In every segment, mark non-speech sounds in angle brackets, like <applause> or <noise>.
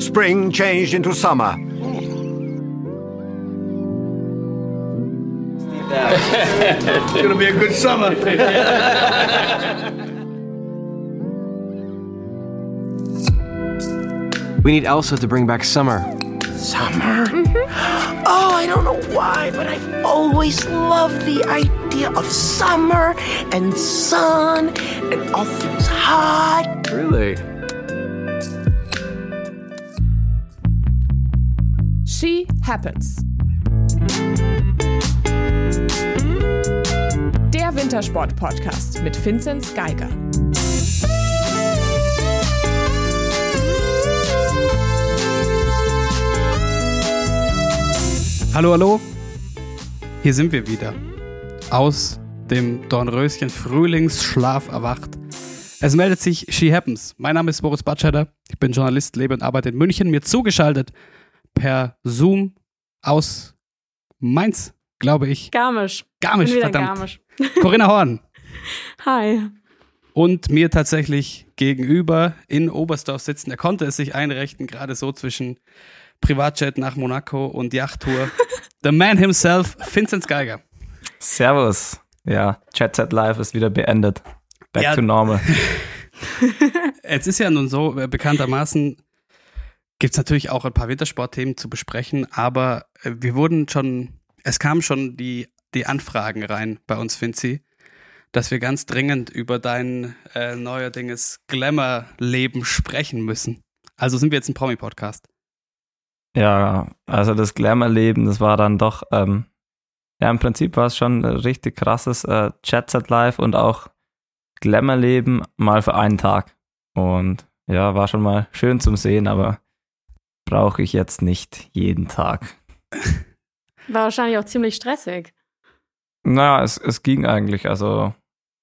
spring changed into summer. it's gonna be a good summer. we need Elsa to bring back summer. Summer? Mm-hmm. Oh, I don't know why, but I've always loved the idea of summer and sun and all things hot. Really? She Happens. Der Wintersport-Podcast mit Vinzenz Geiger. Hallo, hallo. Hier sind wir wieder. Aus dem Dornröschen Frühlingsschlaf erwacht. Es meldet sich She Happens. Mein Name ist Boris Batscheider. Ich bin Journalist, lebe und arbeite in München. Mir zugeschaltet per Zoom aus Mainz, glaube ich. Garmisch. Garmisch, verdammt. Garmisch. Corinna Horn. <laughs> Hi. Und mir tatsächlich gegenüber in Oberstdorf sitzen. Er konnte es sich einrichten, gerade so zwischen Privatjet nach Monaco und Yachttour. <laughs> The man himself, Vincent Geiger. Servus. Ja, Chat Set Live ist wieder beendet. Back ja. to normal. <laughs> es ist ja nun so, äh, bekanntermaßen gibt es natürlich auch ein paar Wintersportthemen zu besprechen, aber äh, wir wurden schon, es kamen schon die, die Anfragen rein bei uns, Vinci, dass wir ganz dringend über dein äh, neuerdings Glamour-Leben sprechen müssen. Also sind wir jetzt ein Promi-Podcast. Ja, also das Glamour-Leben, das war dann doch, ähm, ja, im Prinzip war es schon ein richtig krasses äh, Chat-Set Live und auch Glamour-Leben mal für einen Tag. Und ja, war schon mal schön zum Sehen, aber brauche ich jetzt nicht jeden Tag. War wahrscheinlich auch ziemlich stressig. Naja, es, es ging eigentlich. Also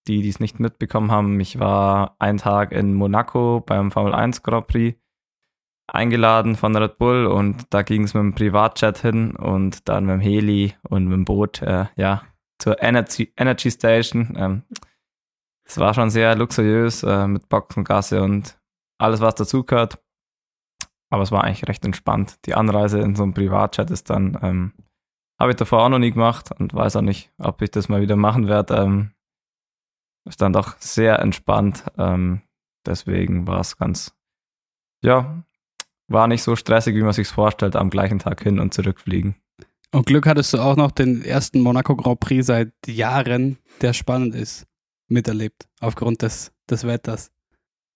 die, die es nicht mitbekommen haben, ich war einen Tag in Monaco beim Formel 1 Grand Prix eingeladen von Red Bull und da ging es mit dem Privatjet hin und dann mit dem Heli und mit dem Boot, äh, ja, zur Energy, Energy Station. Ähm, es war schon sehr luxuriös äh, mit Boxengasse und alles, was dazugehört. Aber es war eigentlich recht entspannt. Die Anreise in so einem Privatjet ist dann, ähm, habe ich davor auch noch nie gemacht und weiß auch nicht, ob ich das mal wieder machen werde. Ähm, ist dann doch sehr entspannt. Ähm, deswegen war es ganz, ja, war nicht so stressig, wie man sich vorstellt, am gleichen Tag hin und zurückfliegen. Und Glück hattest du auch noch den ersten Monaco Grand Prix seit Jahren, der spannend ist, miterlebt, aufgrund des, des Wetters.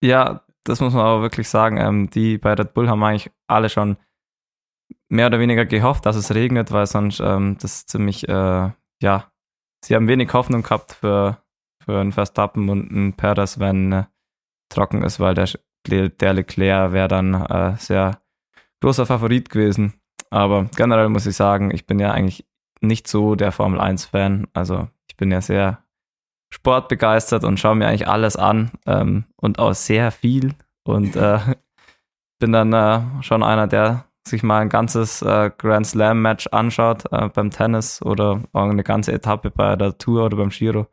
Ja, das muss man aber wirklich sagen. Ähm, die bei Red Bull haben eigentlich alle schon mehr oder weniger gehofft, dass es regnet, weil sonst ähm, das ziemlich, äh, ja, sie haben wenig Hoffnung gehabt für, für einen Verstappen und einen Perez, wenn äh, trocken ist, weil der, der Leclerc wäre dann äh, sehr großer Favorit gewesen. Aber generell muss ich sagen, ich bin ja eigentlich nicht so der Formel 1-Fan. Also ich bin ja sehr sportbegeistert und schaue mir eigentlich alles an ähm, und auch sehr viel. Und äh, <laughs> bin dann äh, schon einer, der sich mal ein ganzes äh, Grand Slam Match anschaut äh, beim Tennis oder auch eine ganze Etappe bei der Tour oder beim Giro.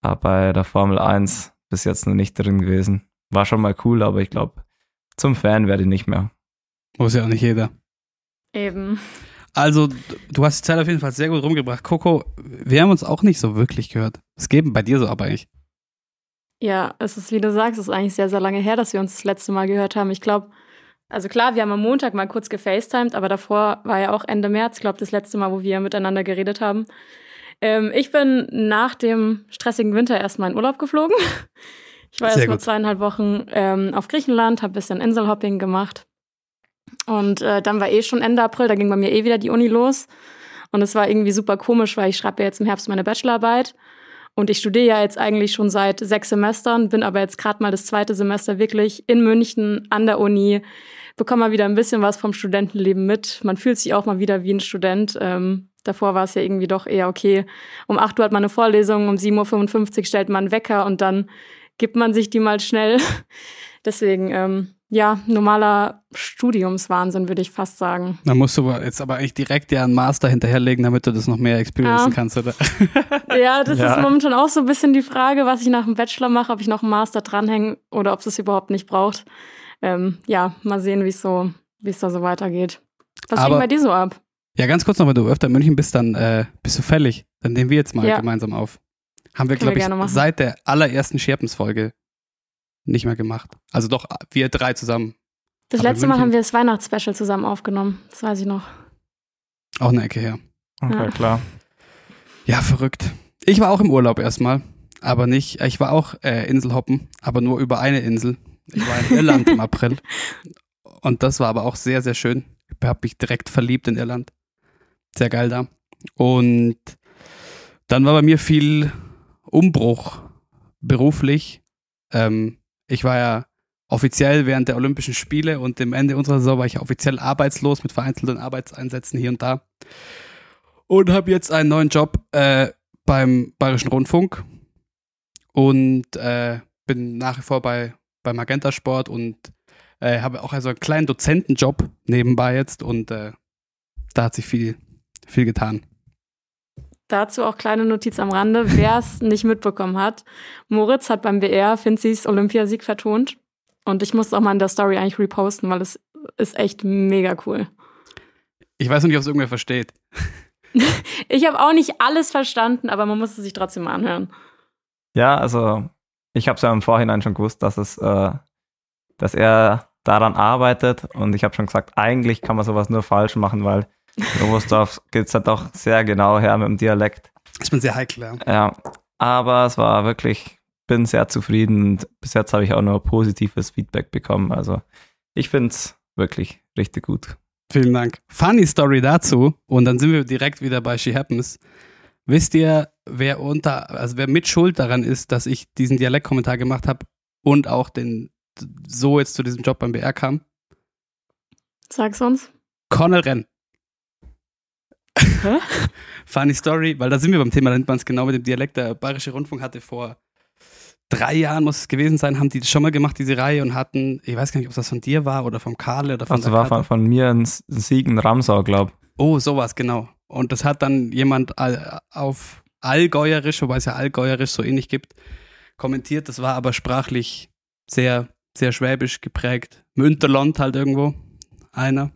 Aber bei der Formel 1 bis jetzt noch nicht drin gewesen. War schon mal cool, aber ich glaube, zum Fan werde ich nicht mehr. Muss ja auch nicht jeder. Eben. Also, du hast die Zeit auf jeden Fall sehr gut rumgebracht. Coco, wir haben uns auch nicht so wirklich gehört. Es geht bei dir so aber eigentlich. Ja, es ist, wie du sagst, es ist eigentlich sehr, sehr lange her, dass wir uns das letzte Mal gehört haben. Ich glaube, also klar, wir haben am Montag mal kurz gefacetimed, aber davor war ja auch Ende März, glaube das letzte Mal, wo wir miteinander geredet haben. Ähm, ich bin nach dem stressigen Winter erstmal in Urlaub geflogen. <laughs> Ich war erst mal zweieinhalb Wochen ähm, auf Griechenland, habe ein bisschen Inselhopping gemacht. Und äh, dann war eh schon Ende April, da ging bei mir eh wieder die Uni los. Und es war irgendwie super komisch, weil ich schreibe ja jetzt im Herbst meine Bachelorarbeit. Und ich studiere ja jetzt eigentlich schon seit sechs Semestern, bin aber jetzt gerade mal das zweite Semester wirklich in München an der Uni, bekomme mal wieder ein bisschen was vom Studentenleben mit. Man fühlt sich auch mal wieder wie ein Student. Ähm, davor war es ja irgendwie doch eher okay. Um acht Uhr hat man eine Vorlesung, um 7.55 Uhr stellt man einen Wecker und dann gibt man sich die mal schnell. <laughs> Deswegen, ähm, ja, normaler Studiumswahnsinn, würde ich fast sagen. Da musst du jetzt aber eigentlich direkt ja einen Master hinterherlegen, damit du das noch mehr experiencen ja. kannst, oder? <laughs> Ja, das ja. ist momentan auch so ein bisschen die Frage, was ich nach dem Bachelor mache, ob ich noch einen Master dranhänge oder ob es es überhaupt nicht braucht. Ähm, ja, mal sehen, wie es so wie es da so weitergeht. Was Aber- ging bei dir so ab? Ja, ganz kurz noch, wenn du öfter in München bist, dann äh, bist du fällig. Dann nehmen wir jetzt mal Ja. gemeinsam auf. Haben wir, glaube ich, seit der allerersten Scherpens-Folge nicht mehr gemacht. Also doch, wir drei zusammen. Das Aber letzte Mal haben wir das Weihnachtsspecial zusammen aufgenommen. Das weiß ich noch. Auch eine Ecke her. Okay, Ja. klar. Ja, verrückt. Ich war auch im Urlaub erstmal, aber nicht, ich war auch äh, Inselhoppen, aber nur über eine Insel. Ich war in Irland im <laughs> April. Und das war aber auch sehr, sehr schön. Ich habe mich direkt verliebt in Irland. Sehr geil da. Und dann war bei mir viel Umbruch beruflich. Ähm, ich war ja offiziell während der Olympischen Spiele und dem Ende unserer Saison war ich offiziell arbeitslos mit vereinzelten Arbeitseinsätzen hier und da. Und habe jetzt einen neuen Job äh, beim Bayerischen Rundfunk und äh, bin nach wie vor bei, bei Magenta Sport und äh, habe auch also einen kleinen Dozentenjob nebenbei jetzt und äh, da hat sich viel, viel getan. Dazu auch kleine Notiz am Rande, wer es <laughs> nicht mitbekommen hat. Moritz hat beim BR Finzis Olympiasieg vertont. Und ich muss auch mal in der Story eigentlich reposten, weil es ist echt mega cool. Ich weiß noch nicht, ob es irgendwer versteht. <laughs> Ich habe auch nicht alles verstanden, aber man muss es sich trotzdem mal anhören. Ja, also ich habe es ja im Vorhinein schon gewusst, dass es, äh, dass er daran arbeitet und ich habe schon gesagt, eigentlich kann man sowas nur falsch machen, weil <laughs> Oberstdorf geht es halt doch sehr genau her mit dem Dialekt. Ich bin sehr heikel, ja. Ja, aber es war wirklich, bin sehr zufrieden und bis jetzt habe ich auch nur positives Feedback bekommen. Also ich finde es wirklich richtig gut. Vielen Dank. Funny Story dazu und dann sind wir direkt wieder bei She Happens. Wisst ihr, wer unter, also wer mit Schuld daran ist, dass ich diesen Dialektkommentar gemacht habe und auch den so jetzt zu diesem Job beim BR kam? Sag's uns. Cornel Renn. <laughs> Funny Story, weil da sind wir beim Thema, da nennt man es genau mit dem Dialekt. Der Bayerische Rundfunk hatte vor drei Jahren, muss es gewesen sein, haben die das schon mal gemacht, diese Reihe, und hatten, ich weiß gar nicht, ob das von dir war oder vom Karl oder von Das der war von, von mir ein Siegen Ramsau, glaube Oh, sowas, genau. Und das hat dann jemand all, auf Allgäuerisch, wobei es ja Allgäuerisch so ähnlich gibt, kommentiert. Das war aber sprachlich sehr, sehr schwäbisch geprägt. Münterland halt irgendwo, einer.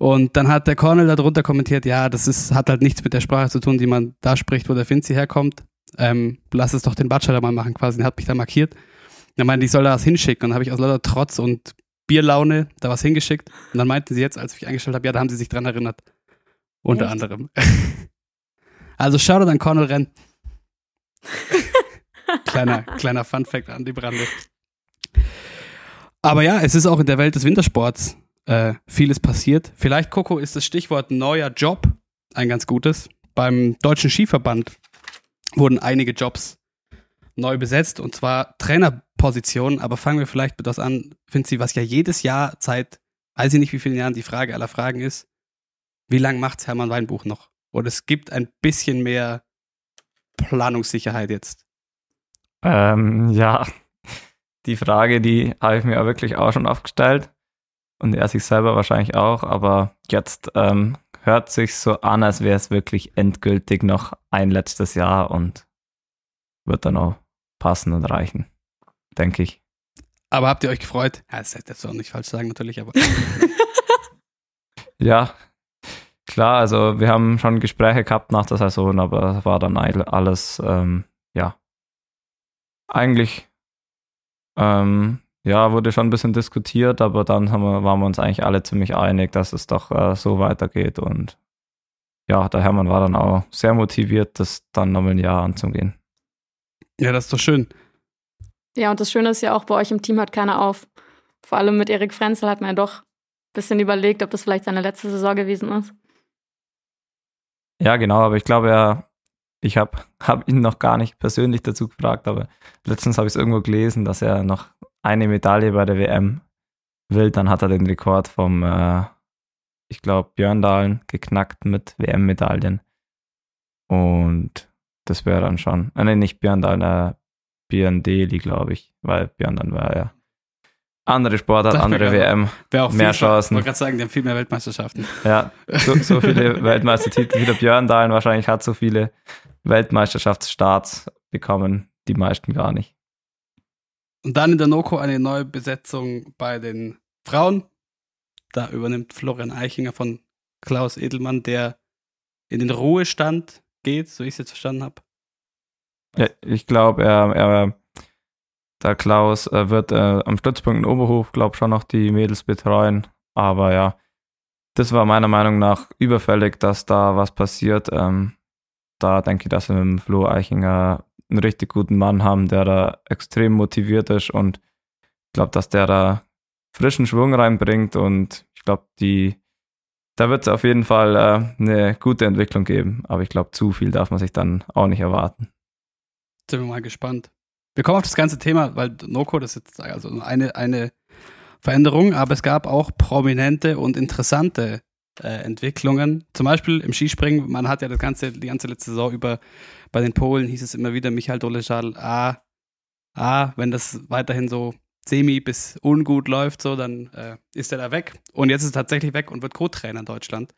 Und dann hat der Cornel darunter kommentiert, ja, das ist, hat halt nichts mit der Sprache zu tun, die man da spricht, wo der Finzi herkommt. Ähm, lass es doch den Bachelor mal machen quasi. Er hat mich da markiert. Er meinte, ich soll da was hinschicken. Und dann habe ich aus lauter Trotz und Bierlaune da was hingeschickt. Und dann meinten sie jetzt, als ich mich eingestellt habe, ja, da haben sie sich dran erinnert. Unter Echt? anderem. <laughs> also Shoutout an Cornel Renn. <laughs> kleiner, kleiner Fun-Fact an die Brande. Aber ja, es ist auch in der Welt des Wintersports äh, vieles passiert. Vielleicht, Coco, ist das Stichwort neuer Job ein ganz gutes. Beim Deutschen Skiverband wurden einige Jobs neu besetzt und zwar Trainerpositionen. Aber fangen wir vielleicht mit das an, Finzi, was ja jedes Jahr seit, weiß ich nicht wie vielen Jahren, die Frage aller Fragen ist, wie lange macht's Hermann Weinbuch noch? Und es gibt ein bisschen mehr Planungssicherheit jetzt. Ähm, ja, <laughs> die Frage, die habe ich mir wirklich auch schon aufgestellt. Und er sich selber wahrscheinlich auch, aber jetzt ähm, hört sich so an, als wäre es wirklich endgültig noch ein letztes Jahr und wird dann auch passen und reichen, denke ich. Aber habt ihr euch gefreut? Ja, das hätte ich auch nicht falsch sagen, natürlich, aber <laughs> Ja, klar, also wir haben schon Gespräche gehabt nach der Saison, aber es war dann all- alles, ähm, ja, eigentlich, ähm, ja, wurde schon ein bisschen diskutiert, aber dann haben wir, waren wir uns eigentlich alle ziemlich einig, dass es doch äh, so weitergeht und ja, der Hermann war dann auch sehr motiviert, das dann nochmal ein Jahr anzugehen. ja, das ist doch schön. Ja, und das Schöne ist ja auch, bei euch im Team hört keiner auf. Vor allem mit Erik Frenzel hat man ja doch ein bisschen überlegt, ob das vielleicht seine letzte Saison gewesen ist. Ja, genau, aber ich glaube, er, ich habe <laughs> hab ihn noch gar nicht persönlich dazu gefragt, aber letztens habe ich es irgendwo gelesen, dass er noch eine Medaille bei der WM will. Dann hat er den Rekord vom, äh, ich glaube, Björndalen geknackt mit WM-Medaillen. Und das wäre dann schon, äh, nee, nicht Björndalen, äh, Björn Deli, glaube ich, weil Björndalen war ja andere Sportart, andere. WM. Mehr Chancen. Ich wollte gerade sagen, die haben viel mehr Weltmeisterschaften. Ja, so, so <laughs> viele Weltmeistertitel wie der Björndalen wahrscheinlich hat so viele Weltmeisterschaftsstarts bekommen, die meisten gar nicht. Und dann in der Noko eine neue Besetzung bei den Frauen. Da übernimmt Florian Eichinger von Klaus Edelmann, der in den Ruhestand geht, so ich es jetzt verstanden habe. Ja, ich glaube, er, er, der Klaus äh, wird äh, am Stützpunkt in Oberhof, glaube schon noch die Mädels betreuen. Aber ja, das war meiner Meinung nach überfällig, dass da was passiert. Ähm, da denke ich, dass wir mit dem Flo Eichinger einen richtig guten Mann haben, der da extrem motiviert ist und ich glaube, dass der da frischen Schwung reinbringt und ich glaube, die da wird es auf jeden Fall äh, eine gute Entwicklung geben, aber ich glaube, zu viel darf man sich dann auch nicht erwarten. Sind wir mal gespannt. Wir kommen auf das ganze Thema, weil Noko, das ist jetzt also eine, eine Veränderung, aber es gab auch prominente und interessante äh, Entwicklungen. Zum Beispiel im Skispringen, man hat ja das ganze, die ganze letzte Saison über bei den Polen hieß es immer wieder, Michael Doleschal, ah, ah, wenn das weiterhin so semi bis ungut läuft, so, dann äh, ist er da weg. Und jetzt ist er tatsächlich weg und wird Co-Trainer in Deutschland.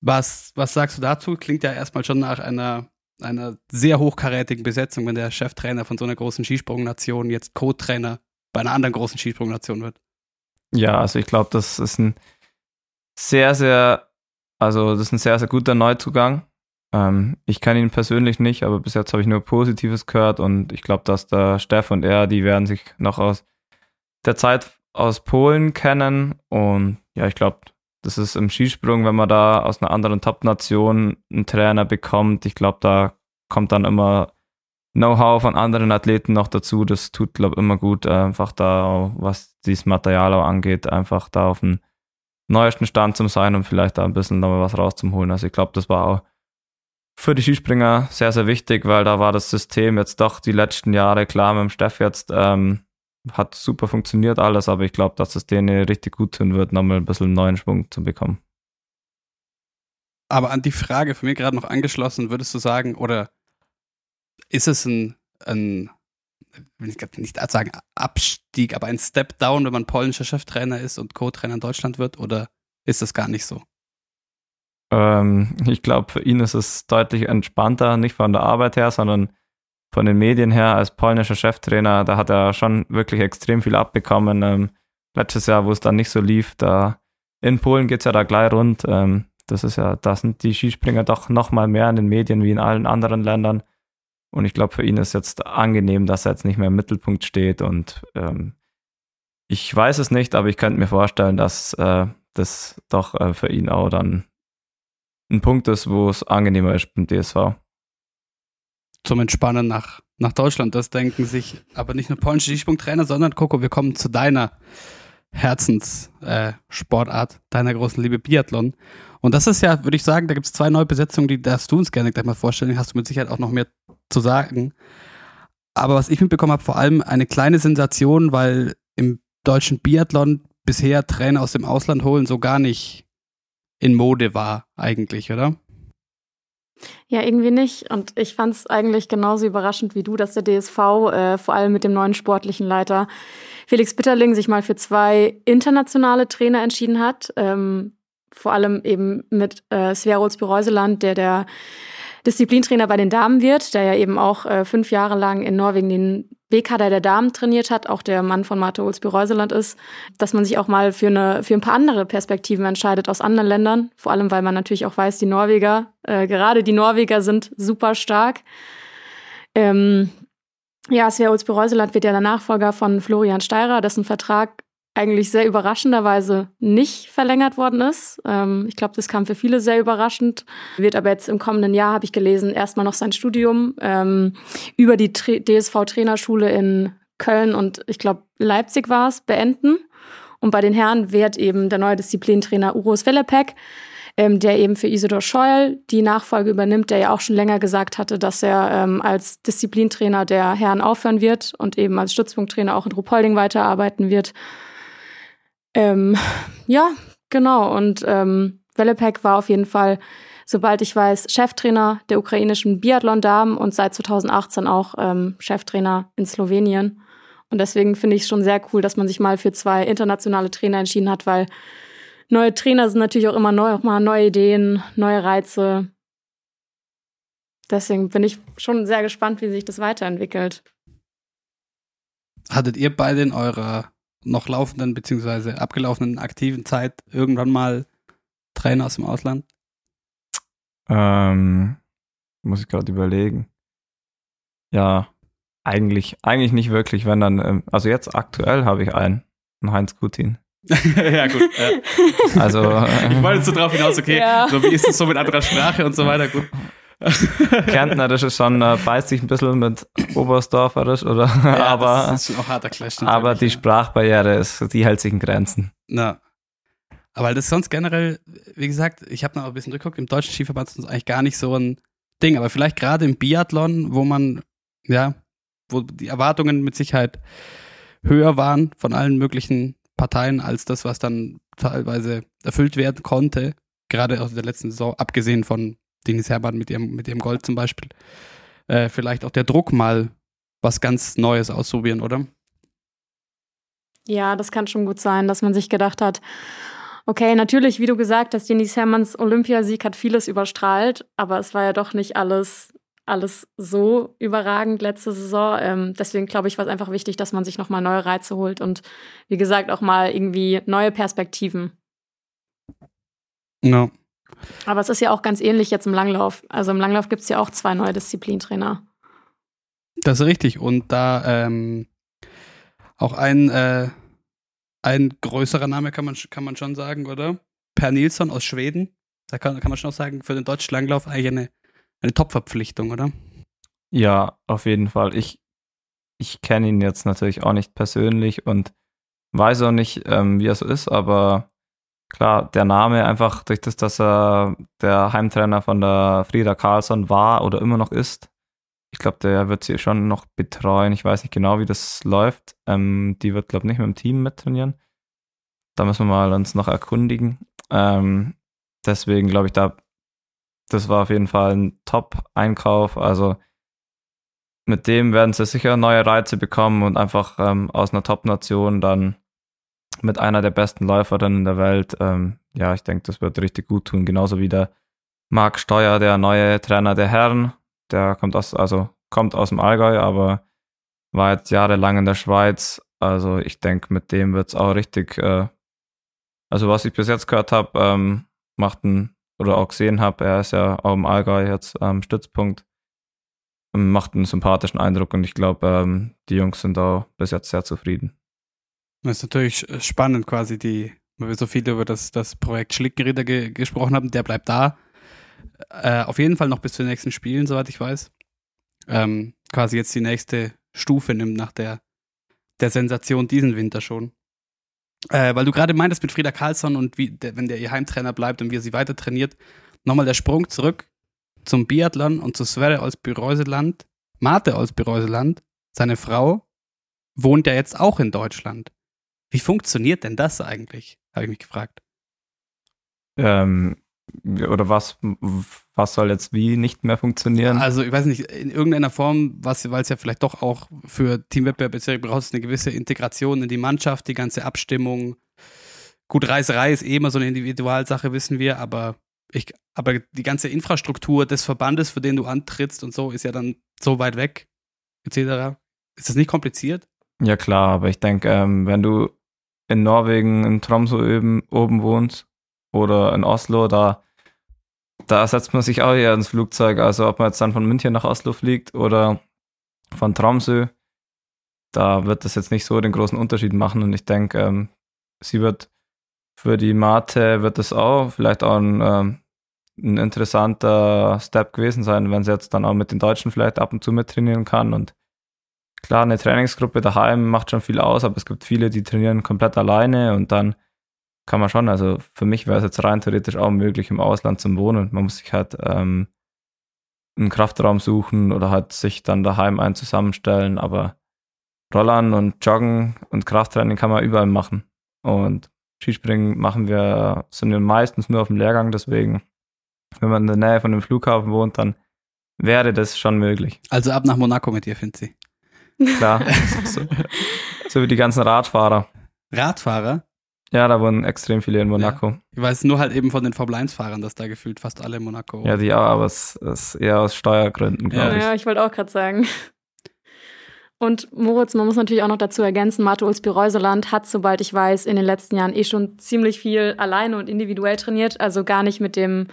Was, was sagst du dazu? Klingt ja erstmal schon nach einer, einer sehr hochkarätigen Besetzung, wenn der Cheftrainer von so einer großen Skisprungnation jetzt Co-Trainer bei einer anderen großen Skisprungnation wird. Ja, also ich glaube, das ist ein sehr, sehr, also das ist ein sehr, sehr guter Neuzugang. Ähm, ich kenne ihn persönlich nicht, aber bis jetzt habe ich nur Positives gehört und ich glaube, dass der Steff und er, die werden sich noch aus der Zeit aus Polen kennen und ja, ich glaube, das ist im Skisprung, wenn man da aus einer anderen Top-Nation einen Trainer bekommt, ich glaube, da kommt dann immer Know-how von anderen Athleten noch dazu. Das tut, glaube ich, immer gut, einfach da, was dieses Material auch angeht, einfach da auf dem neuesten Stand zu sein und vielleicht da ein bisschen nochmal was rauszuholen. Also ich glaube, das war auch für die Skispringer sehr, sehr wichtig, weil da war das System jetzt doch die letzten Jahre klar mit dem Steff jetzt ähm, hat super funktioniert alles, aber ich glaube, dass es denen richtig gut tun wird, nochmal ein bisschen neuen Schwung zu bekommen. Aber an die Frage von mir gerade noch angeschlossen, würdest du sagen, oder ist es ein, ein will ich nicht sagen Abstieg, aber ein Step Down, wenn man polnischer Cheftrainer ist und Co-Trainer in Deutschland wird, oder ist das gar nicht so? Ähm, ich glaube, für ihn ist es deutlich entspannter, nicht von der Arbeit her, sondern von den Medien her als polnischer Cheftrainer. Da hat er schon wirklich extrem viel abbekommen. Ähm, letztes Jahr, wo es dann nicht so lief, da in Polen geht es ja da gleich rund. Ähm, das ist ja, da sind die Skispringer doch noch mal mehr in den Medien wie in allen anderen Ländern. Und ich glaube, für ihn ist jetzt angenehm, dass er jetzt nicht mehr im Mittelpunkt steht. Und ähm, ich weiß es nicht, aber ich könnte mir vorstellen, dass äh, das doch äh, für ihn auch dann ein Punkt ist, wo es angenehmer ist beim DSV. Zum Entspannen nach, nach Deutschland. Das denken sich aber nicht nur polnische Skisprungtrainer, sondern Coco, wir kommen zu deiner Herzenssportart, äh, deiner großen Liebe Biathlon. Und das ist ja, würde ich sagen, da gibt es zwei neue Besetzungen, die darfst du uns gerne gleich mal vorstellen. Hast du mit Sicherheit auch noch mehr zu sagen. Aber was ich mitbekommen habe, vor allem eine kleine Sensation, weil im deutschen Biathlon bisher Trainer aus dem Ausland holen so gar nicht in Mode war, eigentlich, oder? Ja, irgendwie nicht. Und ich fand es eigentlich genauso überraschend wie du, dass der DSV äh, vor allem mit dem neuen sportlichen Leiter Felix Bitterling sich mal für zwei internationale Trainer entschieden hat. Ähm, vor allem eben mit äh, Sverols Bereuseland, der der Disziplintrainer bei den Damen wird, der ja eben auch äh, fünf Jahre lang in Norwegen den B-Kader der Damen trainiert hat, auch der Mann von Marte Olsby-Reuseland ist, dass man sich auch mal für, eine, für ein paar andere Perspektiven entscheidet aus anderen Ländern. Vor allem, weil man natürlich auch weiß, die Norweger, äh, gerade die Norweger sind super stark. Ähm, ja, Svea Olsby-Reuseland wird ja der Nachfolger von Florian Steirer, dessen Vertrag eigentlich sehr überraschenderweise nicht verlängert worden ist. Ähm, ich glaube, das kam für viele sehr überraschend. Wird aber jetzt im kommenden Jahr, habe ich gelesen, erstmal noch sein Studium ähm, über die DSV-Trainerschule in Köln und ich glaube Leipzig war es, beenden. Und bei den Herren wird eben der neue Disziplintrainer Uros Velepek, ähm, der eben für Isidor Scheul die Nachfolge übernimmt, der ja auch schon länger gesagt hatte, dass er ähm, als Disziplintrainer der Herren aufhören wird und eben als Stützpunkttrainer auch in Ruhpolding weiterarbeiten wird. Ähm, ja, genau. Und ähm, Velepek war auf jeden Fall, sobald ich weiß, Cheftrainer der ukrainischen Biathlon-Damen und seit 2018 auch ähm, Cheftrainer in Slowenien. Und deswegen finde ich es schon sehr cool, dass man sich mal für zwei internationale Trainer entschieden hat, weil neue Trainer sind natürlich auch immer neu, auch mal neue Ideen, neue Reize. Deswegen bin ich schon sehr gespannt, wie sich das weiterentwickelt. Hattet ihr beide in eurer noch laufenden beziehungsweise abgelaufenen aktiven Zeit irgendwann mal Trainer aus dem Ausland? Ähm, muss ich gerade überlegen. Ja, eigentlich, eigentlich nicht wirklich, wenn dann, ähm, also jetzt aktuell habe ich einen, einen Heinz Gutin. <laughs> ja, gut. Ja. <laughs> Also, ich wollte so drauf hinaus, okay, Ja. so wie ist es so mit anderer Sprache und so weiter, gut. <laughs> Kärntnerisch ist schon, äh, beißt sich ein bisschen mit Oberstdorferisch, oder? Ja, aber das ist schon auch harter Clash. aber die ja. Sprachbarriere ist, die hält sich in Grenzen. Na. Aber das ist sonst generell, wie gesagt, ich habe noch ein bisschen geguckt, im deutschen Skiverband ist das eigentlich gar nicht so ein Ding, aber vielleicht gerade im Biathlon, wo man, ja, wo die Erwartungen mit Sicherheit höher waren von allen möglichen Parteien als das, was dann teilweise erfüllt werden konnte, gerade aus der letzten Saison, abgesehen von Denis Hermann mit ihrem, mit ihrem Gold zum Beispiel, äh, vielleicht auch der Druck mal was ganz Neues ausprobieren, oder? Ja, das kann schon gut sein, dass man sich gedacht hat, okay, natürlich, wie du gesagt hast, Denis Hermanns Olympiasieg hat vieles überstrahlt, aber es war ja doch nicht alles, alles so überragend letzte Saison. Ähm, deswegen glaube ich, war es einfach wichtig, dass man sich nochmal neue Reize holt und wie gesagt auch mal irgendwie neue Perspektiven. Ja. Aber es ist ja auch ganz ähnlich jetzt im Langlauf. Also im Langlauf gibt es ja auch zwei neue Disziplintrainer. Das ist richtig. Und da ähm, auch ein, äh, ein größerer Name kann man, kann man schon sagen, oder? Per Nilsson aus Schweden. Da kann, kann man schon auch sagen, für den deutschen Langlauf eigentlich eine, eine Top-Verpflichtung, oder? Ja, auf jeden Fall. Ich, ich kenne ihn jetzt natürlich auch nicht persönlich und weiß auch nicht, ähm, wie er so ist, aber klar, der Name einfach durch das, dass er der Heimtrainer von der Frieda Karlsson war oder immer noch ist. Ich glaube, der wird sie schon noch betreuen. Ich weiß nicht genau, wie das läuft. Ähm, die wird, glaube ich, nicht mit dem Team mittrainieren. Da müssen wir mal uns noch erkundigen. Ähm, deswegen glaube ich, da, das war auf jeden Fall ein Top-Einkauf. Also mit dem werden sie sicher neue Reize bekommen und einfach ähm, aus einer Top-Nation dann mit einer der besten Läuferinnen der Welt. Ähm, ja, ich denke, das wird richtig gut tun. Genauso wie der Marc Steuer, der neue Trainer der Herren. Der kommt aus, also kommt aus dem Allgäu, aber war jetzt jahrelang in der Schweiz. Also ich denke, mit dem wird es auch richtig, äh, also was ich bis jetzt gehört habe, ähm, macht ein, oder auch gesehen habe, er ist ja auch im Allgäu jetzt am Stützpunkt macht einen sympathischen Eindruck und ich glaube, ähm, die Jungs sind auch bis jetzt sehr zufrieden. Das ist natürlich spannend, quasi, die, weil wir so viel über das, das Projekt Schlickenrieder ge gesprochen haben. Der bleibt da. Äh, auf jeden Fall noch bis zu den nächsten Spielen, soweit ich weiß. Ähm, quasi jetzt die nächste Stufe nimmt nach der, der Sensation diesen Winter schon. Äh, weil du gerade meintest mit Frieda Karlsson und wie, der, wenn der ihr Heimtrainer bleibt und wie er sie weiter trainiert, nochmal der Sprung zurück zum Biathlon und zu Sverre aus Bireuseland. Marte aus Bireuseland, seine Frau, wohnt ja jetzt auch in Deutschland. Wie funktioniert denn das eigentlich? Habe ich mich gefragt. Ähm, oder was, was soll jetzt wie nicht mehr funktionieren? Also, ich weiß nicht, in irgendeiner Form, was, weil es ja vielleicht doch auch für Teamwettbewerb etc. braucht, eine gewisse Integration in die Mannschaft, die ganze Abstimmung. Gut, Reiserei ist eh immer so eine Individualsache, wissen wir, aber ich, aber die ganze Infrastruktur des Verbandes, für den du antrittst und so, ist ja dann so weit weg, etc. Ist das nicht kompliziert? Ja, klar, aber ich denke, ähm, wenn du in Norwegen, in Tromsø oben, oben wohnst oder in Oslo, da, da setzt man sich auch eher ins Flugzeug. Also, ob man jetzt dann von München nach Oslo fliegt oder von Tromsø, da wird das jetzt nicht so den großen Unterschied machen. Und ich denke, ähm, sie wird für die Mate wird es auch vielleicht auch ein, ähm, ein interessanter Step gewesen sein, wenn sie jetzt dann auch mit den Deutschen vielleicht ab und zu mittrainieren kann. Und klar, eine Trainingsgruppe daheim macht schon viel aus, aber es gibt viele, die trainieren komplett alleine und dann kann man schon, also für mich wäre es jetzt rein theoretisch auch möglich, im Ausland zu wohnen. Man muss sich halt ähm, einen Kraftraum suchen oder halt sich dann daheim einen zusammenstellen, aber Rollern und Joggen und Krafttraining kann man überall machen. Und Skispringen machen wir, sind wir meistens nur auf dem Lehrgang, deswegen, wenn man in der Nähe von dem Flughafen wohnt, dann wäre das schon möglich. Also ab nach Monaco mit dir, findet sie. Klar, <laughs> so, so wie die ganzen Radfahrer. Radfahrer? Ja, da wohnen extrem viele in Monaco. Ja. Ich weiß nur halt eben von den Formel-1-Fahrern, dass da gefühlt fast alle in Monaco Ja, die auch, aber es ist eher aus Steuergründen, glaube ja, ich. Ja, ich wollte auch gerade sagen. Und Moritz, man muss natürlich auch noch dazu ergänzen, Marte Ulsby-Reuseland hat, sobald ich weiß, in den letzten Jahren eh schon ziemlich viel alleine und individuell trainiert. Also gar nicht mit dem,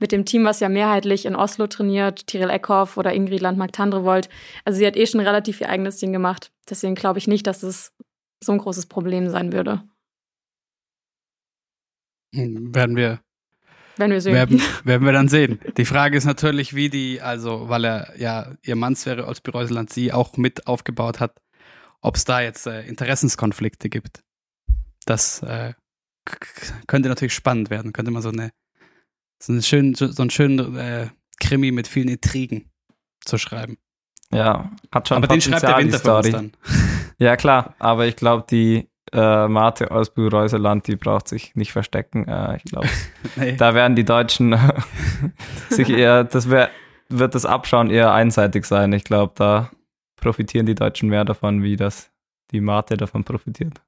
mit dem Team, was ja mehrheitlich in Oslo trainiert, Tiril Eckhoff oder Ingrid Landmark-Tandrevold. Also sie hat eh schon relativ ihr eigenes Ding gemacht. Deswegen glaube ich nicht, dass es so ein großes Problem sein würde. Hm, werden wir wenn wir sehen. Werden, <laughs> werden wir dann sehen. Die Frage ist natürlich, wie die, also weil er ja ihr Mannswäre als Bireuseland sie auch mit aufgebaut hat, ob es da jetzt äh, Interessenskonflikte gibt. Das äh, könnte natürlich spannend werden. Könnte man so eine so, eine schön, so einen schönen äh, Krimi mit vielen Intrigen zu schreiben. Ja, hat schon Aber den schreibt der Winter für uns dann. <laughs> Ja, klar, aber ich glaube, die äh, Mate aus Reuseland, die braucht sich nicht verstecken. Äh, ich glaube, <laughs> nee. da werden die Deutschen <laughs> sich eher, das wär, wird das Abschauen eher einseitig sein. Ich glaube, da profitieren die Deutschen mehr davon, wie das die Mate davon profitiert.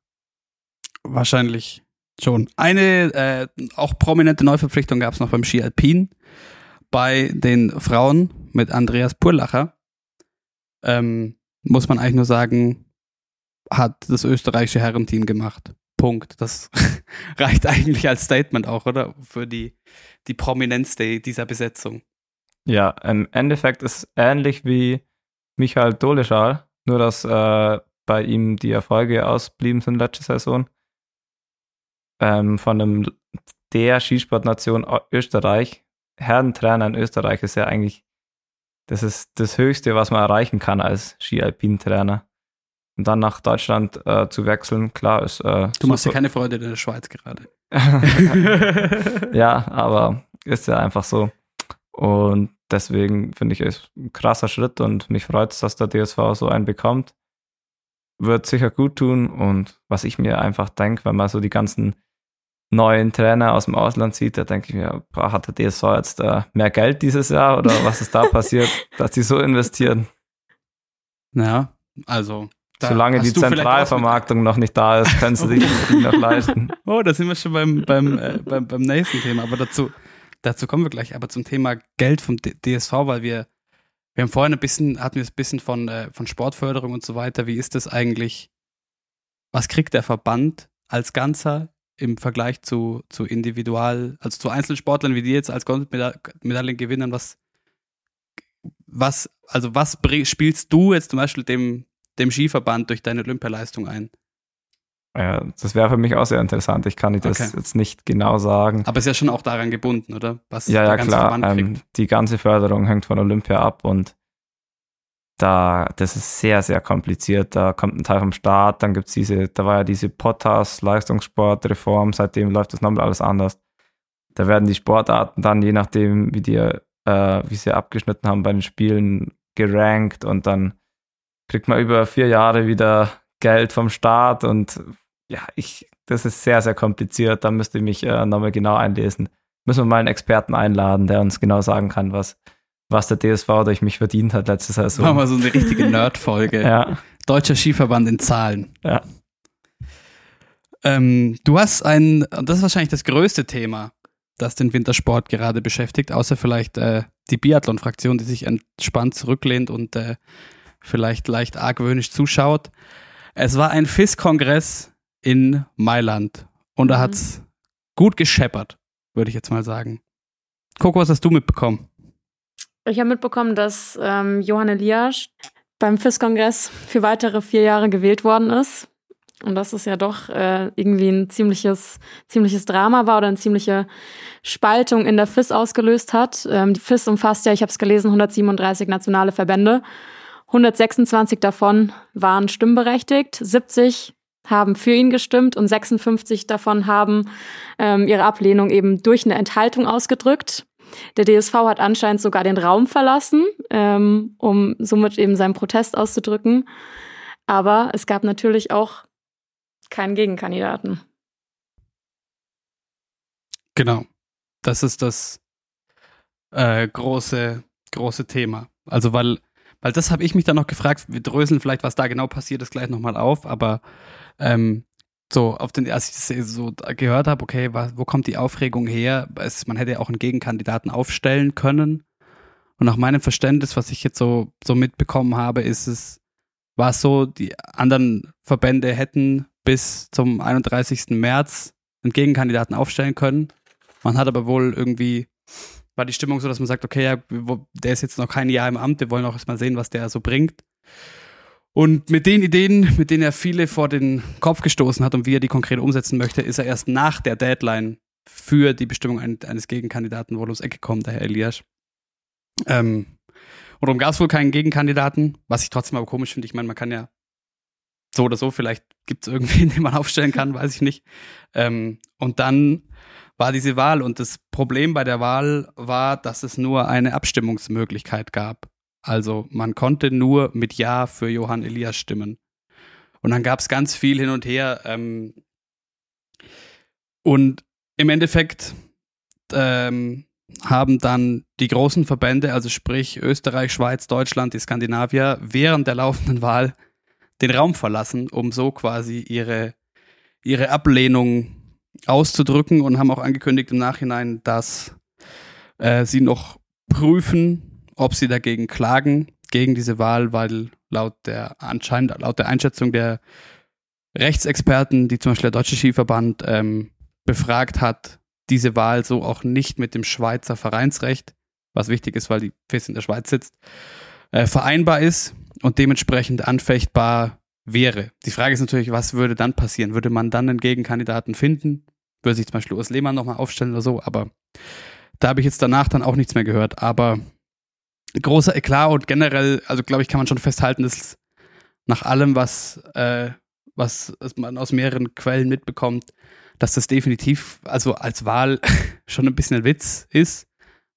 Wahrscheinlich schon. Eine äh, auch prominente Neuverpflichtung gab es noch beim Ski Alpin bei den Frauen mit Andreas Purlacher. Ähm, muss man eigentlich nur sagen, hat das österreichische Herrenteam gemacht. Punkt. Das <laughs> reicht eigentlich als Statement auch, oder? Für die, die Prominenz dieser Besetzung. Ja, im Endeffekt ist es ähnlich wie Michael Doleschal, nur dass äh, bei ihm die Erfolge ausblieben sind letzte Saison. Ähm, von einem der Skisportnation Österreich, Herrentrainer in Österreich ist ja eigentlich, das ist das Höchste, was man erreichen kann als Ski-Alpin-Trainer. Und dann nach Deutschland äh, zu wechseln, klar ist. Äh, du machst dir keine Freude in der Schweiz gerade. <laughs> <laughs> ja, aber ist ja einfach so. Und deswegen finde ich es ein krasser Schritt und mich freut es, dass der DSV so einen bekommt. Wird sicher gut tun. Und was ich mir einfach denke, wenn man so die ganzen neuen Trainer aus dem Ausland sieht, da denke ich mir, boah, hat der DSV jetzt äh, mehr Geld dieses Jahr oder was ist da passiert, <laughs> dass die so investieren? Ja, also da Solange die Zentralvermarktung noch nicht da ist, können sie sich die noch leisten. <laughs> Oh, da sind wir schon beim, beim, äh, beim, beim nächsten Thema. Aber dazu, dazu kommen wir gleich. Aber zum Thema Geld vom DSV, weil wir, wir haben vorhin ein bisschen, hatten wir ein bisschen von, äh, von Sportförderung und so weiter. Wie ist das eigentlich? Was kriegt der Verband als Ganzer im Vergleich zu, zu individual, also zu Einzelsportlern wie die jetzt als Goldmedaillengewinnern? Was, was, also was spielst du jetzt zum Beispiel dem dem Skiverband durch deine Olympialeistung ein? Ja, das wäre für mich auch sehr interessant. Ich kann das okay. jetzt nicht genau sagen. Aber es ist ja schon auch daran gebunden, oder? Was ja, ja, klar. Ähm, die ganze Förderung hängt von Olympia ab und da, das ist sehr, sehr kompliziert. Da kommt ein Teil vom Staat, dann gibt es diese, da war ja diese Potters Leistungssportreform, seitdem läuft das nochmal alles anders. Da werden die Sportarten dann, je nachdem, wie die, äh, wie sie abgeschnitten haben bei den Spielen, gerankt und dann kriegt man über vier Jahre wieder Geld vom Staat und ja, ich, das ist sehr, sehr kompliziert. Da müsste ich mich äh, nochmal genau einlesen. Müssen wir mal einen Experten einladen, der uns genau sagen kann, was, was der DSV durch mich verdient hat letztes Saison. Machen wir so eine richtige <laughs> Nerd-Folge. ja. Deutscher Skiverband in Zahlen. Ja. Ähm, du hast ein, und das ist wahrscheinlich das größte Thema, das den Wintersport gerade beschäftigt, außer vielleicht äh, die Biathlon-Fraktion, die sich entspannt zurücklehnt und äh, vielleicht leicht argwöhnisch zuschaut. Es war ein FIS-Kongress in Mailand und da mhm. hat es gut gescheppert, würde ich jetzt mal sagen. Coco, was hast du mitbekommen? Ich habe mitbekommen, dass ähm, Johann Elias beim FIS-Kongress für weitere vier Jahre gewählt worden ist. Und dass es ja doch äh, irgendwie ein ziemliches, ziemliches Drama war oder eine ziemliche Spaltung in der FIS ausgelöst hat. Ähm, die FIS umfasst ja, ich habe es gelesen, 137 nationale Verbände. 126 davon waren stimmberechtigt, 70 haben für ihn gestimmt und 56 davon haben ähm, ihre Ablehnung eben durch eine Enthaltung ausgedrückt. Der DSV hat anscheinend sogar den Raum verlassen, ähm, um somit eben seinen Protest auszudrücken. Aber es gab natürlich auch keinen Gegenkandidaten. Genau. Das ist das äh, große, große Thema. Also, weil weil das habe ich mich dann noch gefragt. Wir dröseln vielleicht, was da genau passiert ist, gleich nochmal auf. Aber ähm, so, auf den, als ich das so gehört habe, okay, wo kommt die Aufregung her? Es, man hätte ja auch einen Gegenkandidaten aufstellen können. Und nach meinem Verständnis, was ich jetzt so, so mitbekommen habe, ist es, war es so, die anderen Verbände hätten bis zum 31. März einen Gegenkandidaten aufstellen können. Man hat aber wohl irgendwie, war die Stimmung so, dass man sagt, okay, ja, der ist jetzt noch kein Jahr im Amt, wir wollen auch erstmal sehen, was der so bringt. Und mit den Ideen, mit denen er viele vor den Kopf gestoßen hat und wie er die konkret umsetzen möchte, ist er erst nach der Deadline für die Bestimmung eines Gegenkandidaten wohl ums Ecke gekommen, der Herr Elias. Ähm, und darum gab es wohl keinen Gegenkandidaten, was ich trotzdem aber komisch finde. Ich meine, man kann ja so oder so, vielleicht gibt es irgendwen, <laughs> den man aufstellen kann, weiß ich nicht. Ähm, und dann war diese Wahl und das Problem bei der Wahl war, dass es nur eine Abstimmungsmöglichkeit gab. Also man konnte nur mit Ja für Johann Elias stimmen. Und dann gab es ganz viel hin und her. Ähm, und im Endeffekt ähm, haben dann die großen Verbände, also sprich Österreich, Schweiz, Deutschland, die Skandinavier, während der laufenden Wahl den Raum verlassen, um so quasi ihre, ihre Ablehnung auszudrücken und haben auch angekündigt im Nachhinein, dass äh, sie noch prüfen, ob sie dagegen klagen, gegen diese Wahl, weil laut der anscheinend, laut der Einschätzung der Rechtsexperten, die zum Beispiel der Deutsche Skiverband ähm, befragt hat, diese Wahl so auch nicht mit dem Schweizer Vereinsrecht, was wichtig ist, weil die FIS in der Schweiz sitzt, äh, vereinbar ist und dementsprechend anfechtbar wäre. Die Frage ist natürlich, was würde dann passieren? Würde man dann einen Gegenkandidaten finden? Würde sich zum Beispiel Urs Lehmann nochmal aufstellen oder so? Aber da habe ich jetzt danach dann auch nichts mehr gehört. Aber großer Eklat und generell, also glaube ich, kann man schon festhalten, dass nach allem, was, äh, was man aus mehreren Quellen mitbekommt, dass das definitiv, also als Wahl <laughs> schon ein bisschen ein Witz ist,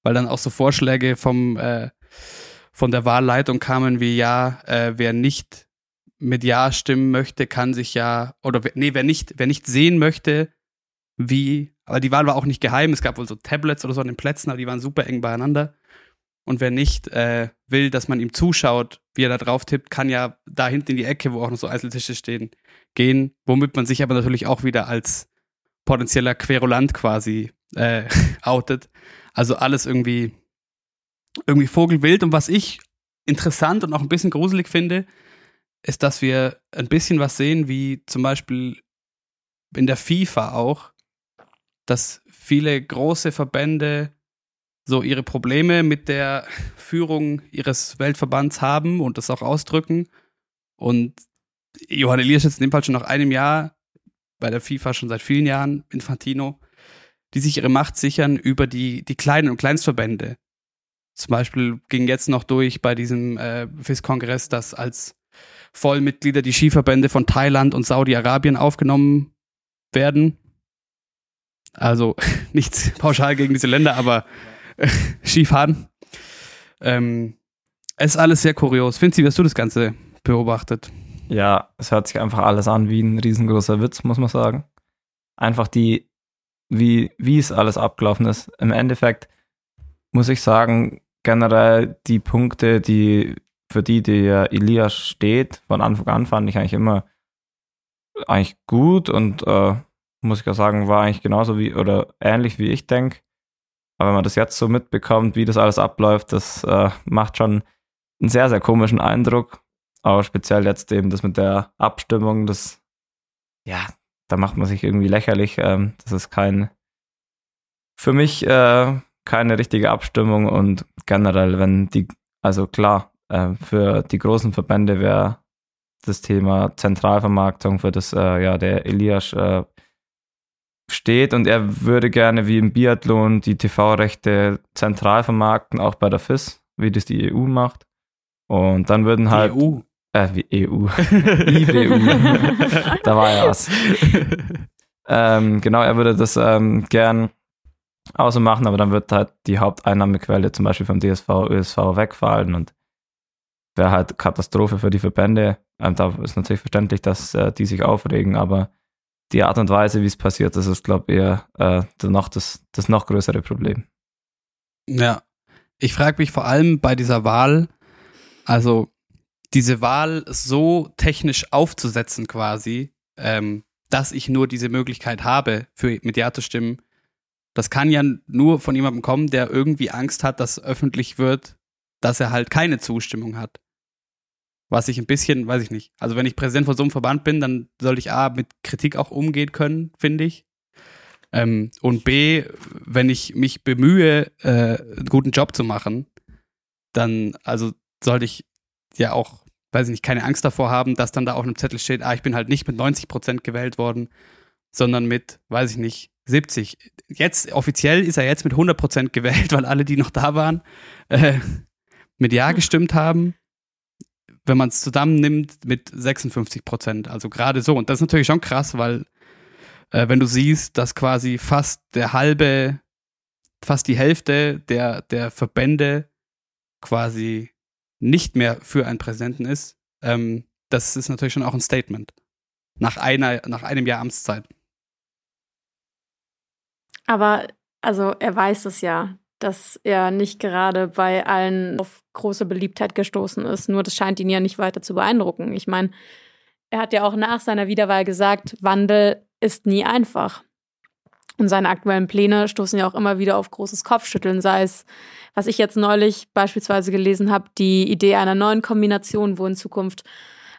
weil dann auch so Vorschläge vom äh, von der Wahlleitung kamen wie ja, äh, wer nicht mit Ja stimmen möchte, kann sich ja, oder nee, wer nicht, wer nicht sehen möchte, wie, aber die Wahl war auch nicht geheim, es gab wohl so Tablets oder so an den Plätzen, aber die waren super eng beieinander. Und wer nicht äh, will, dass man ihm zuschaut, wie er da drauf tippt, kann ja da hinten in die Ecke, wo auch noch so Einzeltische stehen, gehen, womit man sich aber natürlich auch wieder als potenzieller Querulant quasi äh, <laughs> outet. Also alles irgendwie irgendwie vogelwild. Und was ich interessant und auch ein bisschen gruselig finde, ist, dass wir ein bisschen was sehen, wie zum Beispiel in der FIFA auch, dass viele große Verbände so ihre Probleme mit der <laughs> Führung ihres Weltverbands haben und das auch ausdrücken. Und Johann Elias ist in dem Fall schon nach einem Jahr bei der FIFA schon seit vielen Jahren, Infantino, die sich ihre Macht sichern über die, die kleinen und Kleinstverbände. Zum Beispiel ging jetzt noch durch bei diesem äh, FIS-Kongress, dass als Vollmitglieder die Skiverbände von Thailand und Saudi-Arabien aufgenommen werden. Also <laughs> nichts pauschal gegen diese Länder, aber äh, <laughs> Skifahren. Ähm, es ist alles sehr kurios. Finzi, wie hast du das Ganze beobachtet? Ja, es hört sich einfach alles an wie ein riesengroßer Witz, muss man sagen. Einfach die, wie, wie es alles abgelaufen ist. Im Endeffekt muss ich sagen, generell die Punkte, die für die der Elias steht, von Anfang an fand ich eigentlich immer eigentlich gut und äh, muss ich auch sagen, war eigentlich genauso wie oder ähnlich wie ich denke. Aber wenn man das jetzt so mitbekommt, wie das alles abläuft, das äh, macht schon einen sehr, sehr komischen Eindruck. Aber speziell jetzt eben das mit der Abstimmung, das, ja, da macht man sich irgendwie lächerlich. Ähm, das ist kein, für mich äh, keine richtige Abstimmung und generell, wenn die, also klar, äh, für die großen Verbände wäre das Thema Zentralvermarktung, für das äh, ja der Elias äh, steht und er würde gerne wie im Biathlon die TV-Rechte zentral vermarkten, auch bei der FIS, wie das die EU macht. Und dann würden halt. EU. Äh, wie EU. <laughs> IBU. da war ja was. ähm, genau, er würde das ähm, gern außer machen, aber dann wird halt die Haupteinnahmequelle zum Beispiel vom DSV, ÖSV wegfallen und wäre halt Katastrophe für die Verbände. Ähm, da ist natürlich verständlich, dass äh, die sich aufregen, aber die Art und Weise, wie es passiert, das ist, glaube ich, eher äh, noch das, das noch größere Problem. Ja, ich frage mich vor allem bei dieser Wahl, also diese Wahl so technisch aufzusetzen quasi, ähm, dass ich nur diese Möglichkeit habe, für mit Ja zu stimmen, das kann ja nur von jemandem kommen, der irgendwie Angst hat, dass öffentlich wird, dass er halt keine Zustimmung hat. Was ich ein bisschen, weiß ich nicht. Also wenn ich Präsident von so einem Verband bin, dann sollte ich A, mit Kritik auch umgehen können, finde ich. Ähm, und B, wenn ich mich bemühe, äh, einen guten Job zu machen, dann, also sollte ich ja auch, weiß ich nicht, keine Angst davor haben, dass dann da auf einem Zettel steht, ah, ich bin halt nicht mit 90 Prozent gewählt worden, sondern mit, weiß ich nicht, 70. Jetzt, offiziell ist er jetzt mit 100 Prozent gewählt, <laughs> weil alle, die noch da waren, äh, mit Ja gestimmt haben. Wenn man es zusammennimmt, mit 56 Prozent. Also gerade so. Und das ist natürlich schon krass, weil äh, wenn du siehst, dass quasi fast der halbe, fast die Hälfte der, der Verbände quasi nicht mehr für einen Präsidenten ist, ähm, das ist natürlich schon auch ein Statement. Nach einer, nach einem Jahr Amtszeit. Aber also er weiß es ja, dass er nicht gerade bei allen auf große Beliebtheit gestoßen ist. Nur das scheint ihn ja nicht weiter zu beeindrucken. Ich meine, er hat ja auch nach seiner Wiederwahl gesagt, Wandel ist nie einfach. Und seine aktuellen Pläne stoßen ja auch immer wieder auf großes Kopfschütteln, sei es, was ich jetzt neulich beispielsweise gelesen habe, die Idee einer neuen Kombination, wo in Zukunft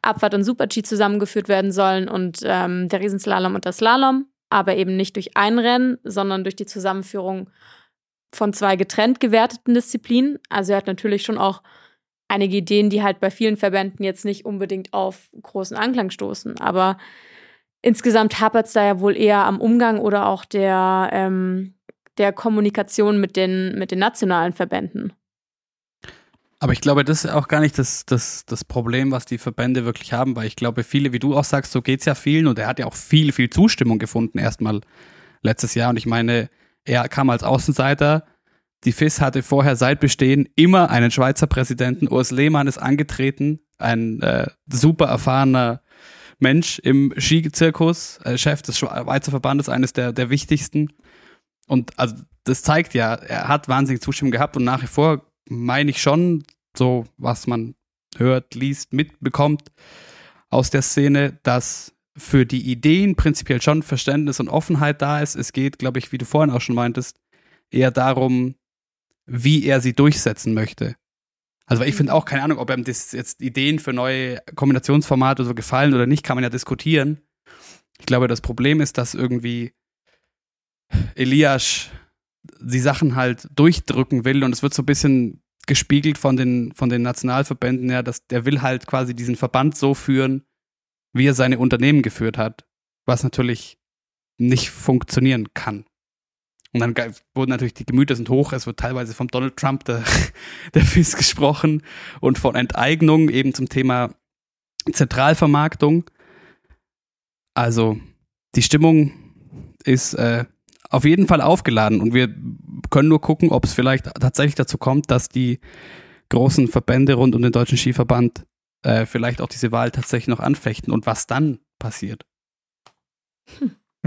Abfahrt und Super-G zusammengeführt werden sollen und ähm, der Riesenslalom und der Slalom, aber eben nicht durch ein Rennen, sondern durch die Zusammenführung von zwei getrennt gewerteten Disziplinen. Also er hat natürlich schon auch einige Ideen, die halt bei vielen Verbänden jetzt nicht unbedingt auf großen Anklang stoßen. Aber insgesamt hapert es da ja wohl eher am Umgang oder auch der, ähm, der Kommunikation mit den, mit den nationalen Verbänden. Aber ich glaube, das ist auch gar nicht das, das, das Problem, was die Verbände wirklich haben, weil ich glaube, viele, wie du auch sagst, so geht es ja vielen und er hat ja auch viel, viel Zustimmung gefunden erstmal letztes Jahr. Und ich meine, er kam als Außenseiter. Die FIS hatte vorher seit Bestehen immer einen Schweizer Präsidenten. Urs Lehmann ist angetreten, ein äh, super erfahrener Mensch im Skizirkus, äh, Chef des Schweizer Verbandes, eines der, der wichtigsten. Und also das zeigt ja, er hat wahnsinnig Zustimmung gehabt und nach wie vor meine ich schon, so was man hört, liest, mitbekommt aus der Szene, dass für die Ideen prinzipiell schon Verständnis und Offenheit da ist. Es geht, glaube ich, wie du vorhin auch schon meintest, eher darum, wie er sie durchsetzen möchte. Also ich finde auch keine Ahnung, ob ihm das jetzt Ideen für neue Kombinationsformate so gefallen oder nicht, kann man ja diskutieren. Ich glaube, das Problem ist, dass irgendwie Elias die Sachen halt durchdrücken will und es wird so ein bisschen gespiegelt von den, von den Nationalverbänden, ja, dass der will halt quasi diesen Verband so führen, wie er seine Unternehmen geführt hat, was natürlich nicht funktionieren kann. Und dann wurden natürlich die Gemüter sind hoch. Es wird teilweise vom Donald Trump der, <laughs> der FIS gesprochen und von Enteignung eben zum Thema Zentralvermarktung. Also die Stimmung ist äh, auf jeden Fall aufgeladen und wir können nur gucken, ob es vielleicht tatsächlich dazu kommt, dass die großen Verbände rund um den Deutschen Skiverband äh, vielleicht auch diese Wahl tatsächlich noch anfechten und was dann passiert.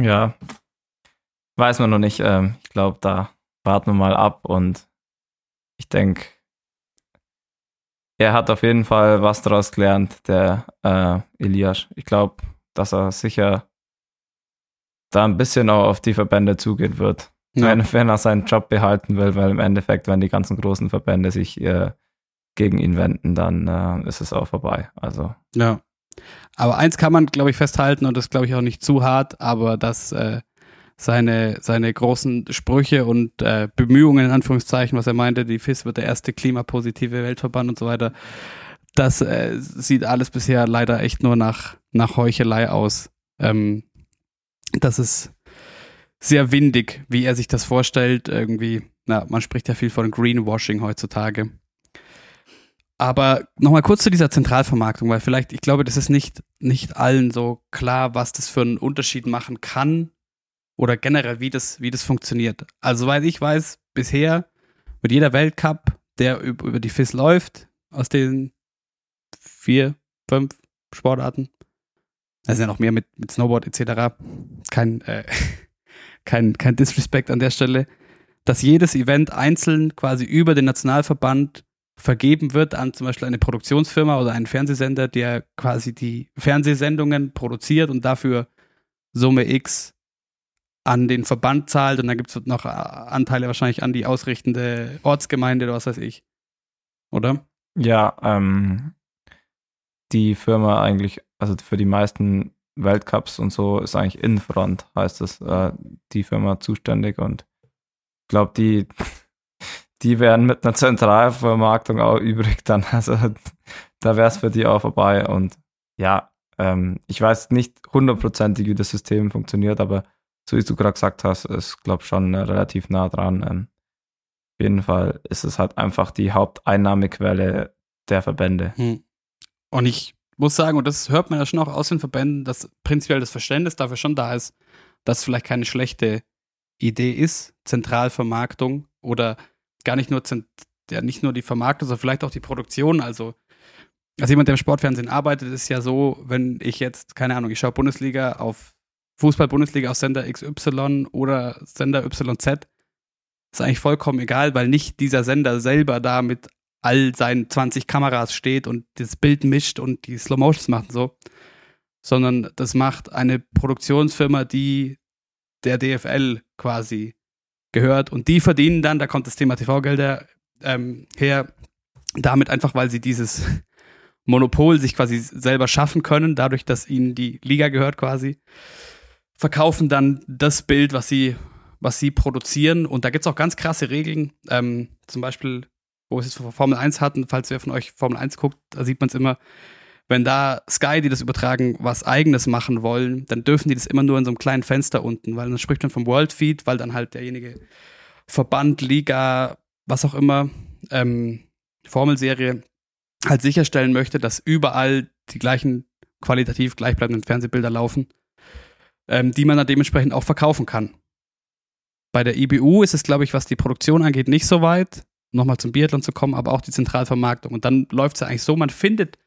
Ja, weiß man noch nicht. Ähm, ich glaube, da warten wir mal ab und ich denke, er hat auf jeden Fall was daraus gelernt, der äh, Elias. Ich glaube, dass er sicher da ein bisschen auch auf die Verbände zugehen wird. Ja. Wenn, wenn, er seinen Job behalten will, weil im Endeffekt, wenn die ganzen großen Verbände sich äh, gegen ihn wenden, dann äh, ist es auch vorbei. Also. Ja. Aber eins kann man, glaube ich, festhalten, und das glaube ich auch nicht zu hart, aber dass äh, seine, seine großen Sprüche und äh, Bemühungen, in Anführungszeichen, was er meinte, die FIS wird der erste klimapositive Weltverband und so weiter, das äh, sieht alles bisher leider echt nur nach, nach Heuchelei aus. Ähm, das ist sehr windig, wie er sich das vorstellt. Irgendwie, na, man spricht ja viel von Greenwashing heutzutage. Aber nochmal kurz zu dieser Zentralvermarktung, weil vielleicht, ich glaube, das ist nicht, nicht allen so klar, was das für einen Unterschied machen kann oder generell, wie das, wie das funktioniert. Also, weil ich weiß, bisher wird jeder Weltcup, der über die FIS läuft, aus den vier, fünf Sportarten, da sind ja noch mehr mit, mit Snowboard etc., kein, äh, <laughs> kein, kein Disrespect an der Stelle, dass jedes Event einzeln quasi über den Nationalverband vergeben wird an zum Beispiel eine Produktionsfirma oder einen Fernsehsender, der quasi die Fernsehsendungen produziert und dafür Summe X an den Verband zahlt und dann gibt es noch äh, Anteile wahrscheinlich an die ausrichtende Ortsgemeinde oder was weiß ich. Oder? Ja, ähm, die Firma eigentlich, also für die meisten Weltcups und so ist eigentlich Infront, heißt es, äh, die Firma zuständig und ich glaube, die, die wären mit einer Zentralvermarktung auch übrig dann. <laughs> Also da wäre es für die auch vorbei. Und ja, ähm, ich weiß nicht hundertprozentig, wie das System funktioniert, aber so wie du gerade gesagt hast, ist, glaube ich, schon relativ nah dran. Ähm, auf jeden Fall ist es halt einfach die Haupteinnahmequelle der Verbände. Hm. Und ich muss sagen, und das hört man ja schon auch aus den Verbänden, dass prinzipiell das Verständnis dafür schon da ist, dass vielleicht keine schlechte Idee ist, Zentralvermarktung oder gar nicht nur, ja, nicht nur die Vermarktung, sondern vielleicht auch die Produktion. Also als jemand, der im Sportfernsehen arbeitet, ist ja so, wenn ich jetzt, keine Ahnung, ich schaue Bundesliga auf Fußball-Bundesliga auf Sender XY oder Sender YZ, ist eigentlich vollkommen egal, weil nicht dieser Sender selber da mit all seinen 20 Kameras steht und das Bild mischt und die Slow Motions macht und so, sondern das macht eine Produktionsfirma, die der DFL quasi gehört und die verdienen dann, da kommt das Thema TV-Gelder ähm, her, damit einfach, weil sie dieses <laughs> Monopol sich quasi selber schaffen können, dadurch, dass ihnen die Liga gehört quasi, verkaufen dann das Bild, was sie, was sie produzieren. Und da gibt es auch ganz krasse Regeln. Ähm, zum Beispiel, wo wir es jetzt Formel 1 hatten, falls wer von euch Formel 1 guckt, da sieht man es immer, wenn da Sky, die das übertragen, was eigenes machen wollen, dann dürfen die das immer nur in so einem kleinen Fenster unten, weil dann spricht man vom World Feed, weil dann halt derjenige Verband, Liga, was auch immer, ähm, Formelserie halt sicherstellen möchte, dass überall die gleichen qualitativ gleichbleibenden Fernsehbilder laufen, ähm, die man dann dementsprechend auch verkaufen kann. Bei der IBU ist es, glaube ich, was die Produktion angeht, nicht so weit, nochmal zum Biathlon zu kommen, aber auch die Zentralvermarktung. Und dann läuft es ja eigentlich so, man findet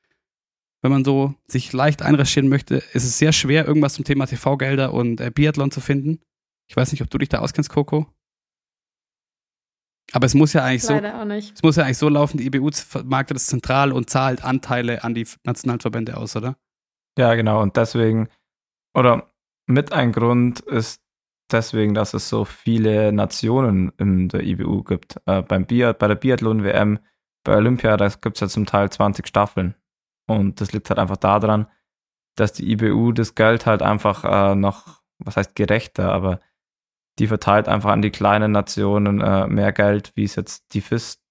wenn man so sich leicht einrecherchieren möchte, ist es sehr schwer, irgendwas zum Thema TV-Gelder und äh, Biathlon zu finden. Ich weiß nicht, ob du dich da auskennst, Coco. Aber es muss ja eigentlich Leider so. Auch nicht. Es muss ja eigentlich so laufen, die IBU vermarktet das zentral und zahlt Anteile an die Nationalverbände aus, oder? Ja, genau. Und deswegen, oder mit ein Grund ist deswegen, dass es so viele Nationen in der IBU gibt. Äh, beim Biat, bei der Biathlon-WM, bei Olympia, da gibt es ja zum Teil 20 Staffeln. Und das liegt halt einfach daran, dass die IBU das Geld halt einfach äh, noch, was heißt gerechter, aber die verteilt einfach an die kleinen Nationen äh, mehr Geld, wie es jetzt die FIS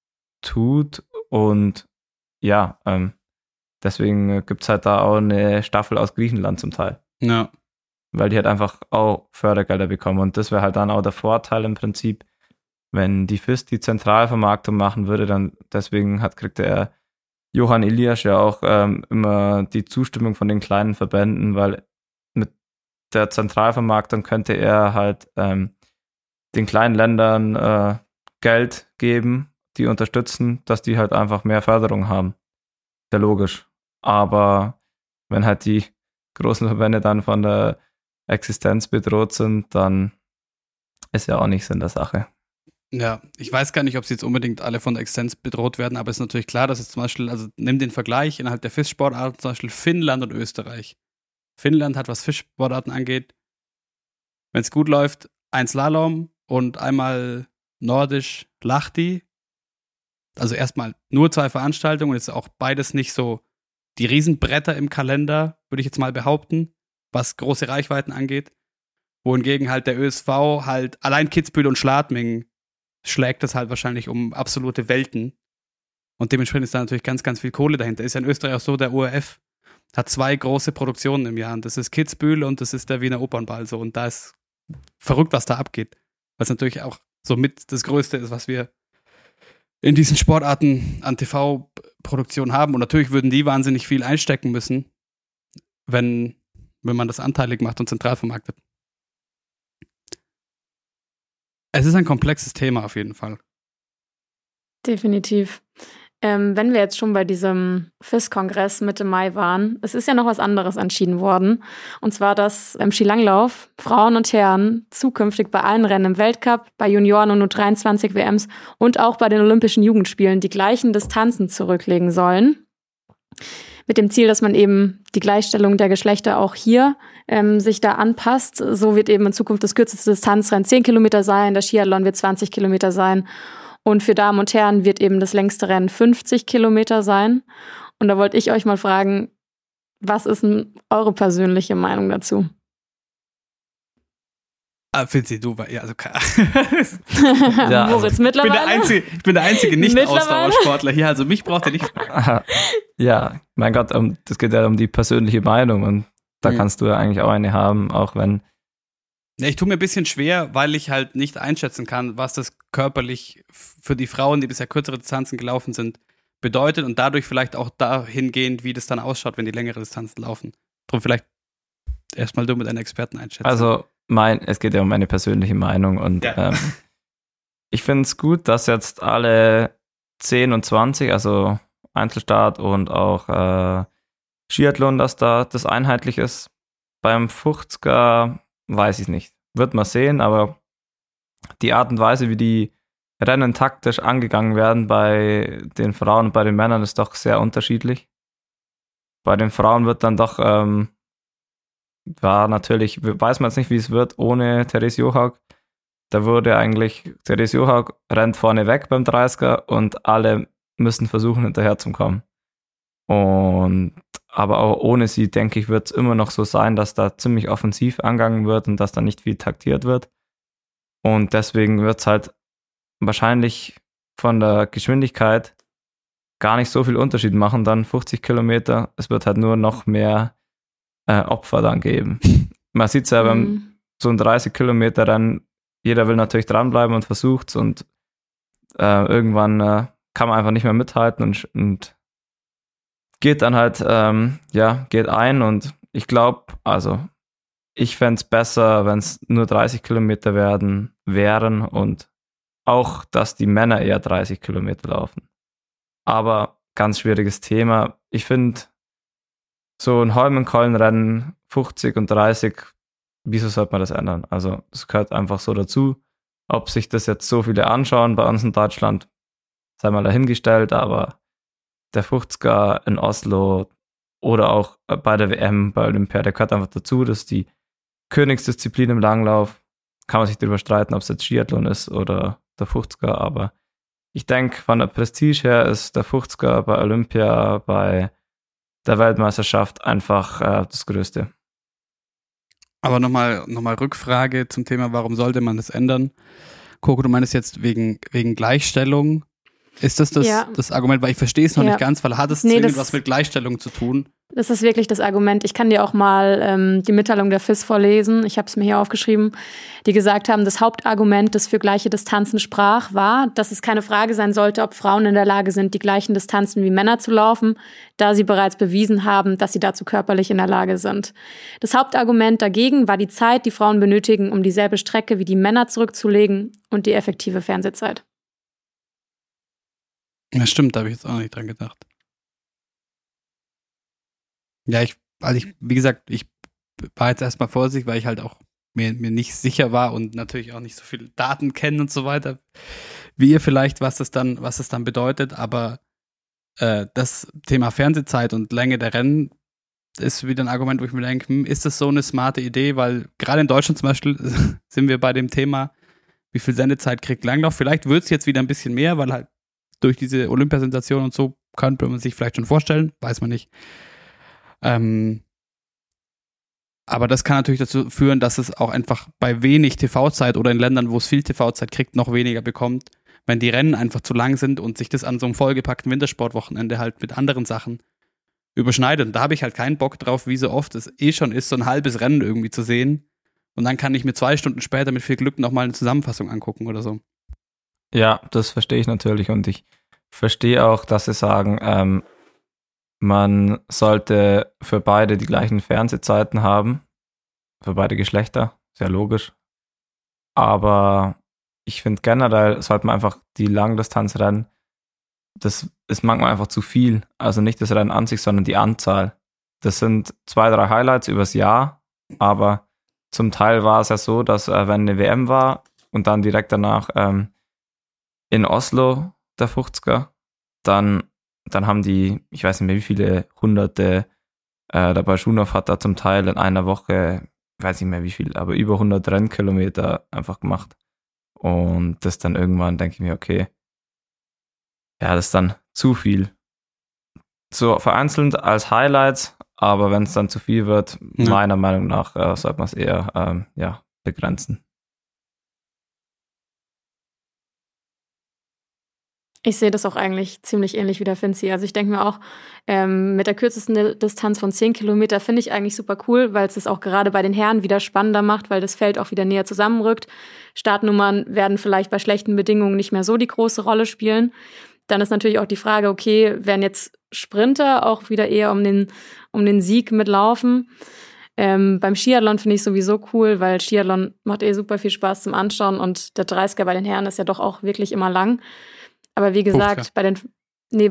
tut. Und ja, ähm, deswegen gibt es halt da auch eine Staffel aus Griechenland zum Teil. Ja. Weil die halt einfach auch Fördergelder bekommen. Und das wäre halt dann auch der Vorteil im Prinzip, wenn die FIS die Zentralvermarktung machen würde, dann deswegen hat, kriegt er Johann Elias ja auch ähm, immer die Zustimmung von den kleinen Verbänden, weil mit der Zentralvermarktung könnte er halt ähm, den kleinen Ländern äh, Geld geben, die unterstützen, dass die halt einfach mehr Förderung haben. Sehr logisch. Aber wenn halt die großen Verbände dann von der Existenz bedroht sind, dann ist ja auch nichts in der Sache. Ja, ich weiß gar nicht, ob sie jetzt unbedingt alle von der Existenz bedroht werden, aber es ist natürlich klar, dass es zum Beispiel, also nimm den Vergleich innerhalb der Fischsportarten, zum Beispiel Finnland und Österreich. Finnland hat, was Fischsportarten angeht, wenn es gut läuft, ein Slalom und einmal nordisch Lachti. Also erstmal nur zwei Veranstaltungen, ist auch beides nicht so die Riesenbretter im Kalender, würde ich jetzt mal behaupten, was große Reichweiten angeht. Wohingegen halt der ÖSV halt allein Kitzbühel und Schladming schlägt das halt wahrscheinlich um absolute Welten. Und dementsprechend ist da natürlich ganz, ganz viel Kohle dahinter. Ist ja in Österreich auch so, der ORF hat zwei große Produktionen im Jahr. Und das ist Kitzbühel und das ist der Wiener Opernball. So. Und da ist verrückt, was da abgeht. Was natürlich auch so mit das Größte ist, was wir in diesen Sportarten an TV-Produktion haben. Und natürlich würden die wahnsinnig viel einstecken müssen, wenn, wenn man das anteilig macht und zentral vermarktet. Es ist ein komplexes Thema auf jeden Fall. Definitiv. Ähm, wenn wir jetzt schon bei diesem FIS-Kongress Mitte Mai waren, es ist ja noch was anderes entschieden worden. Und zwar, dass im Skilanglauf Frauen und Herren zukünftig bei allen Rennen im Weltcup, bei Junioren und U23 WMs und auch bei den Olympischen Jugendspielen die gleichen Distanzen zurücklegen sollen mit dem Ziel, dass man eben die Gleichstellung der Geschlechter auch hier ähm, sich da anpasst. So wird eben in Zukunft das kürzeste Distanzrennen 10 Kilometer sein, der Skiathlon wird 20 Kilometer sein und für Damen und Herren wird eben das längste Rennen 50 Kilometer sein. Und da wollte ich euch mal fragen, Was ist denn eure persönliche Meinung dazu? Ah, Finzi, du war ja also <laughs> ja, Moritz also, mittlerweile. Ich bin der einzige, ich bin der einzige Nicht-Ausdauersportler hier, also mich braucht er nicht. <laughs> ja, mein Gott, um, das geht ja um die persönliche Meinung und da mhm. kannst du ja eigentlich auch eine haben, auch wenn. Ja, ich tue mir ein bisschen schwer, weil ich halt nicht einschätzen kann, was das körperlich für die Frauen, die bisher kürzere Distanzen gelaufen sind, bedeutet und dadurch vielleicht auch dahingehend, wie das dann ausschaut, wenn die längere Distanzen laufen. Darum vielleicht erstmal du mit einem Experten einschätzen. Also mein, es geht ja um meine persönliche Meinung und ja. ähm, <laughs> ich finde es gut, dass jetzt alle 10 und 20, also Einzelstart und auch äh, Skiathlon, dass da das einheitlich ist. Beim 50er weiß ich nicht. Wird man sehen, aber die Art und Weise, wie die Rennen taktisch angegangen werden bei den Frauen und bei den Männern, ist doch sehr unterschiedlich. Bei den Frauen wird dann doch ähm, war natürlich, weiß man jetzt nicht, wie es wird ohne Therese Johag. Da wurde eigentlich, Therese Johag rennt vorne weg beim 30er und alle müssen versuchen, hinterher zu kommen. Und aber auch ohne sie, denke ich, wird es immer noch so sein, dass da ziemlich offensiv angegangen wird und dass da nicht viel taktiert wird. Und deswegen wird es halt wahrscheinlich von der Geschwindigkeit gar nicht so viel Unterschied machen, dann 50 Kilometer. Es wird halt nur noch mehr äh, Opfer dann geben. <laughs> Man sieht es ja beim mhm. so ein 30 Kilometer Rennen, jeder will natürlich dranbleiben und versucht es und äh, irgendwann äh, kann man einfach nicht mehr mithalten und, und geht dann halt, ähm, ja, geht ein und ich glaube, also ich fände es besser, wenn es nur 30 Kilometer werden, wären und auch, dass die Männer eher 30 Kilometer laufen. Aber ganz schwieriges Thema. Ich finde, so ein Holmenkollenrennen 50 und 30, wieso sollte man das ändern? Also, das gehört einfach so dazu. Ob sich das jetzt so viele anschauen bei uns in Deutschland, sei mal dahingestellt, aber der 50er in Oslo oder auch bei der WM, bei Olympia, der gehört einfach dazu, dass die Königsdisziplin im Langlauf, kann man sich darüber streiten, ob es jetzt Skiathlon ist oder der 50er, aber ich denke, von der Prestige her ist der 50er bei Olympia, bei der Weltmeisterschaft einfach äh, das Größte. Aber nochmal noch mal Rückfrage zum Thema, warum sollte man das ändern? Coco, du meinst jetzt wegen, wegen Gleichstellung. Ist das das, ja. das Argument? Weil ich verstehe es noch ja. nicht ganz, weil hat es nee, zwingend was mit Gleichstellung zu tun? Das ist wirklich das Argument. Ich kann dir auch mal ähm, die Mitteilung der FIS vorlesen. Ich habe es mir hier aufgeschrieben, die gesagt haben, das Hauptargument, das für gleiche Distanzen sprach, war, dass es keine Frage sein sollte, ob Frauen in der Lage sind, die gleichen Distanzen wie Männer zu laufen, da sie bereits bewiesen haben, dass sie dazu körperlich in der Lage sind. Das Hauptargument dagegen war die Zeit, die Frauen benötigen, um dieselbe Strecke wie die Männer zurückzulegen und die effektive Fernsehzeit. Ja, stimmt, da habe ich jetzt auch nicht dran gedacht. Ja, ich, also ich, wie gesagt, ich war jetzt erstmal vorsichtig, weil ich halt auch mir, mir nicht sicher war und natürlich auch nicht so viele Daten kennen und so weiter, wie ihr vielleicht, was das dann, was das dann bedeutet, aber äh, das Thema Fernsehzeit und Länge der Rennen ist wieder ein Argument, wo ich mir denke, hm, ist das so eine smarte Idee, weil gerade in Deutschland zum Beispiel <laughs> sind wir bei dem Thema, wie viel Sendezeit kriegt Langlauf. Vielleicht wird es jetzt wieder ein bisschen mehr, weil halt durch diese Olympiasensation und so könnte man sich vielleicht schon vorstellen, weiß man nicht. Ähm, aber das kann natürlich dazu führen, dass es auch einfach bei wenig TV-Zeit oder in Ländern, wo es viel TV-Zeit kriegt, noch weniger bekommt, wenn die Rennen einfach zu lang sind und sich das an so einem vollgepackten Wintersportwochenende halt mit anderen Sachen überschneidet. Und da habe ich halt keinen Bock drauf, wie so oft es eh schon ist, so ein halbes Rennen irgendwie zu sehen. Und dann kann ich mir zwei Stunden später mit viel Glück nochmal eine Zusammenfassung angucken oder so. Ja, das verstehe ich natürlich und ich verstehe auch, dass sie sagen, ähm, man sollte für beide die gleichen Fernsehzeiten haben, für beide Geschlechter, sehr logisch. Aber ich finde generell sollte man einfach die Langdistanzrennen, das ist manchmal einfach zu viel. Also nicht das Rennen an sich, sondern die Anzahl. Das sind zwei, drei Highlights übers Jahr, aber zum Teil war es ja so, dass äh, wenn eine WM war und dann direkt danach ähm, in Oslo der 50er, dann dann haben die, ich weiß nicht mehr wie viele hunderte, äh, der Baschunov hat da zum Teil in einer Woche, weiß nicht mehr wie viel, aber über 100 Rennkilometer einfach gemacht. Und das dann irgendwann denke ich mir, okay, ja, das ist dann zu viel. So vereinzelt als Highlights, Aber wenn es dann zu viel wird, Ja. meiner Meinung nach, äh, sollte man es eher ähm, ja, begrenzen. Ich sehe das auch eigentlich ziemlich ähnlich wie der Finzi. Also ich denke mir auch, ähm, mit der kürzesten Di- Distanz von 10 Kilometer finde ich eigentlich super cool, weil es es auch gerade bei den Herren wieder spannender macht, weil das Feld auch wieder näher zusammenrückt. Startnummern werden vielleicht bei schlechten Bedingungen nicht mehr so die große Rolle spielen. Dann ist natürlich auch die Frage, okay, werden jetzt Sprinter auch wieder eher um den, um den Sieg mitlaufen? Ähm, beim Skiathlon finde ich sowieso cool, weil Skiathlon macht eh super viel Spaß zum Anschauen und der 30er bei den Herren ist ja doch auch wirklich immer lang. Aber wie gesagt, 50er. bei den, nee,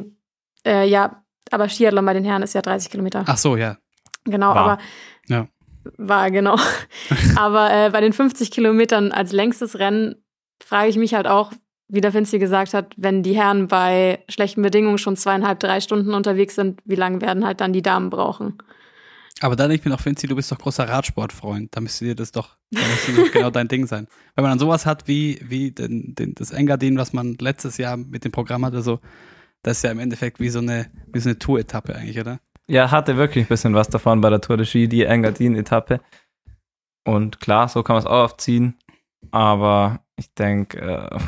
äh, ja, aber Skiathlon bei den Herren ist ja 30 Kilometer. Ach so, ja. genau, war. aber Ja. war genau. <laughs> aber äh, bei den 50 Kilometern als längstes Rennen frage ich mich halt auch, wie der Finzi gesagt hat, wenn die Herren bei schlechten Bedingungen schon zweieinhalb, drei Stunden unterwegs sind, wie lange werden halt dann die Damen brauchen? Aber dann denke ich mir noch, Vinci, du bist doch großer Radsportfreund. Da müsste dir das doch, da müsste doch genau dein Ding sein. Wenn man dann sowas hat wie, wie den, den, das Engadin, was man letztes Jahr mit dem Programm hatte, so, das ist ja im Endeffekt wie so eine, wie so eine Tour-Etappe eigentlich, oder? Ja, hatte wirklich ein bisschen was davon bei der Tour de Ski, die Engadin-Etappe. Und klar, so kann man es auch aufziehen. Aber ich denke, äh,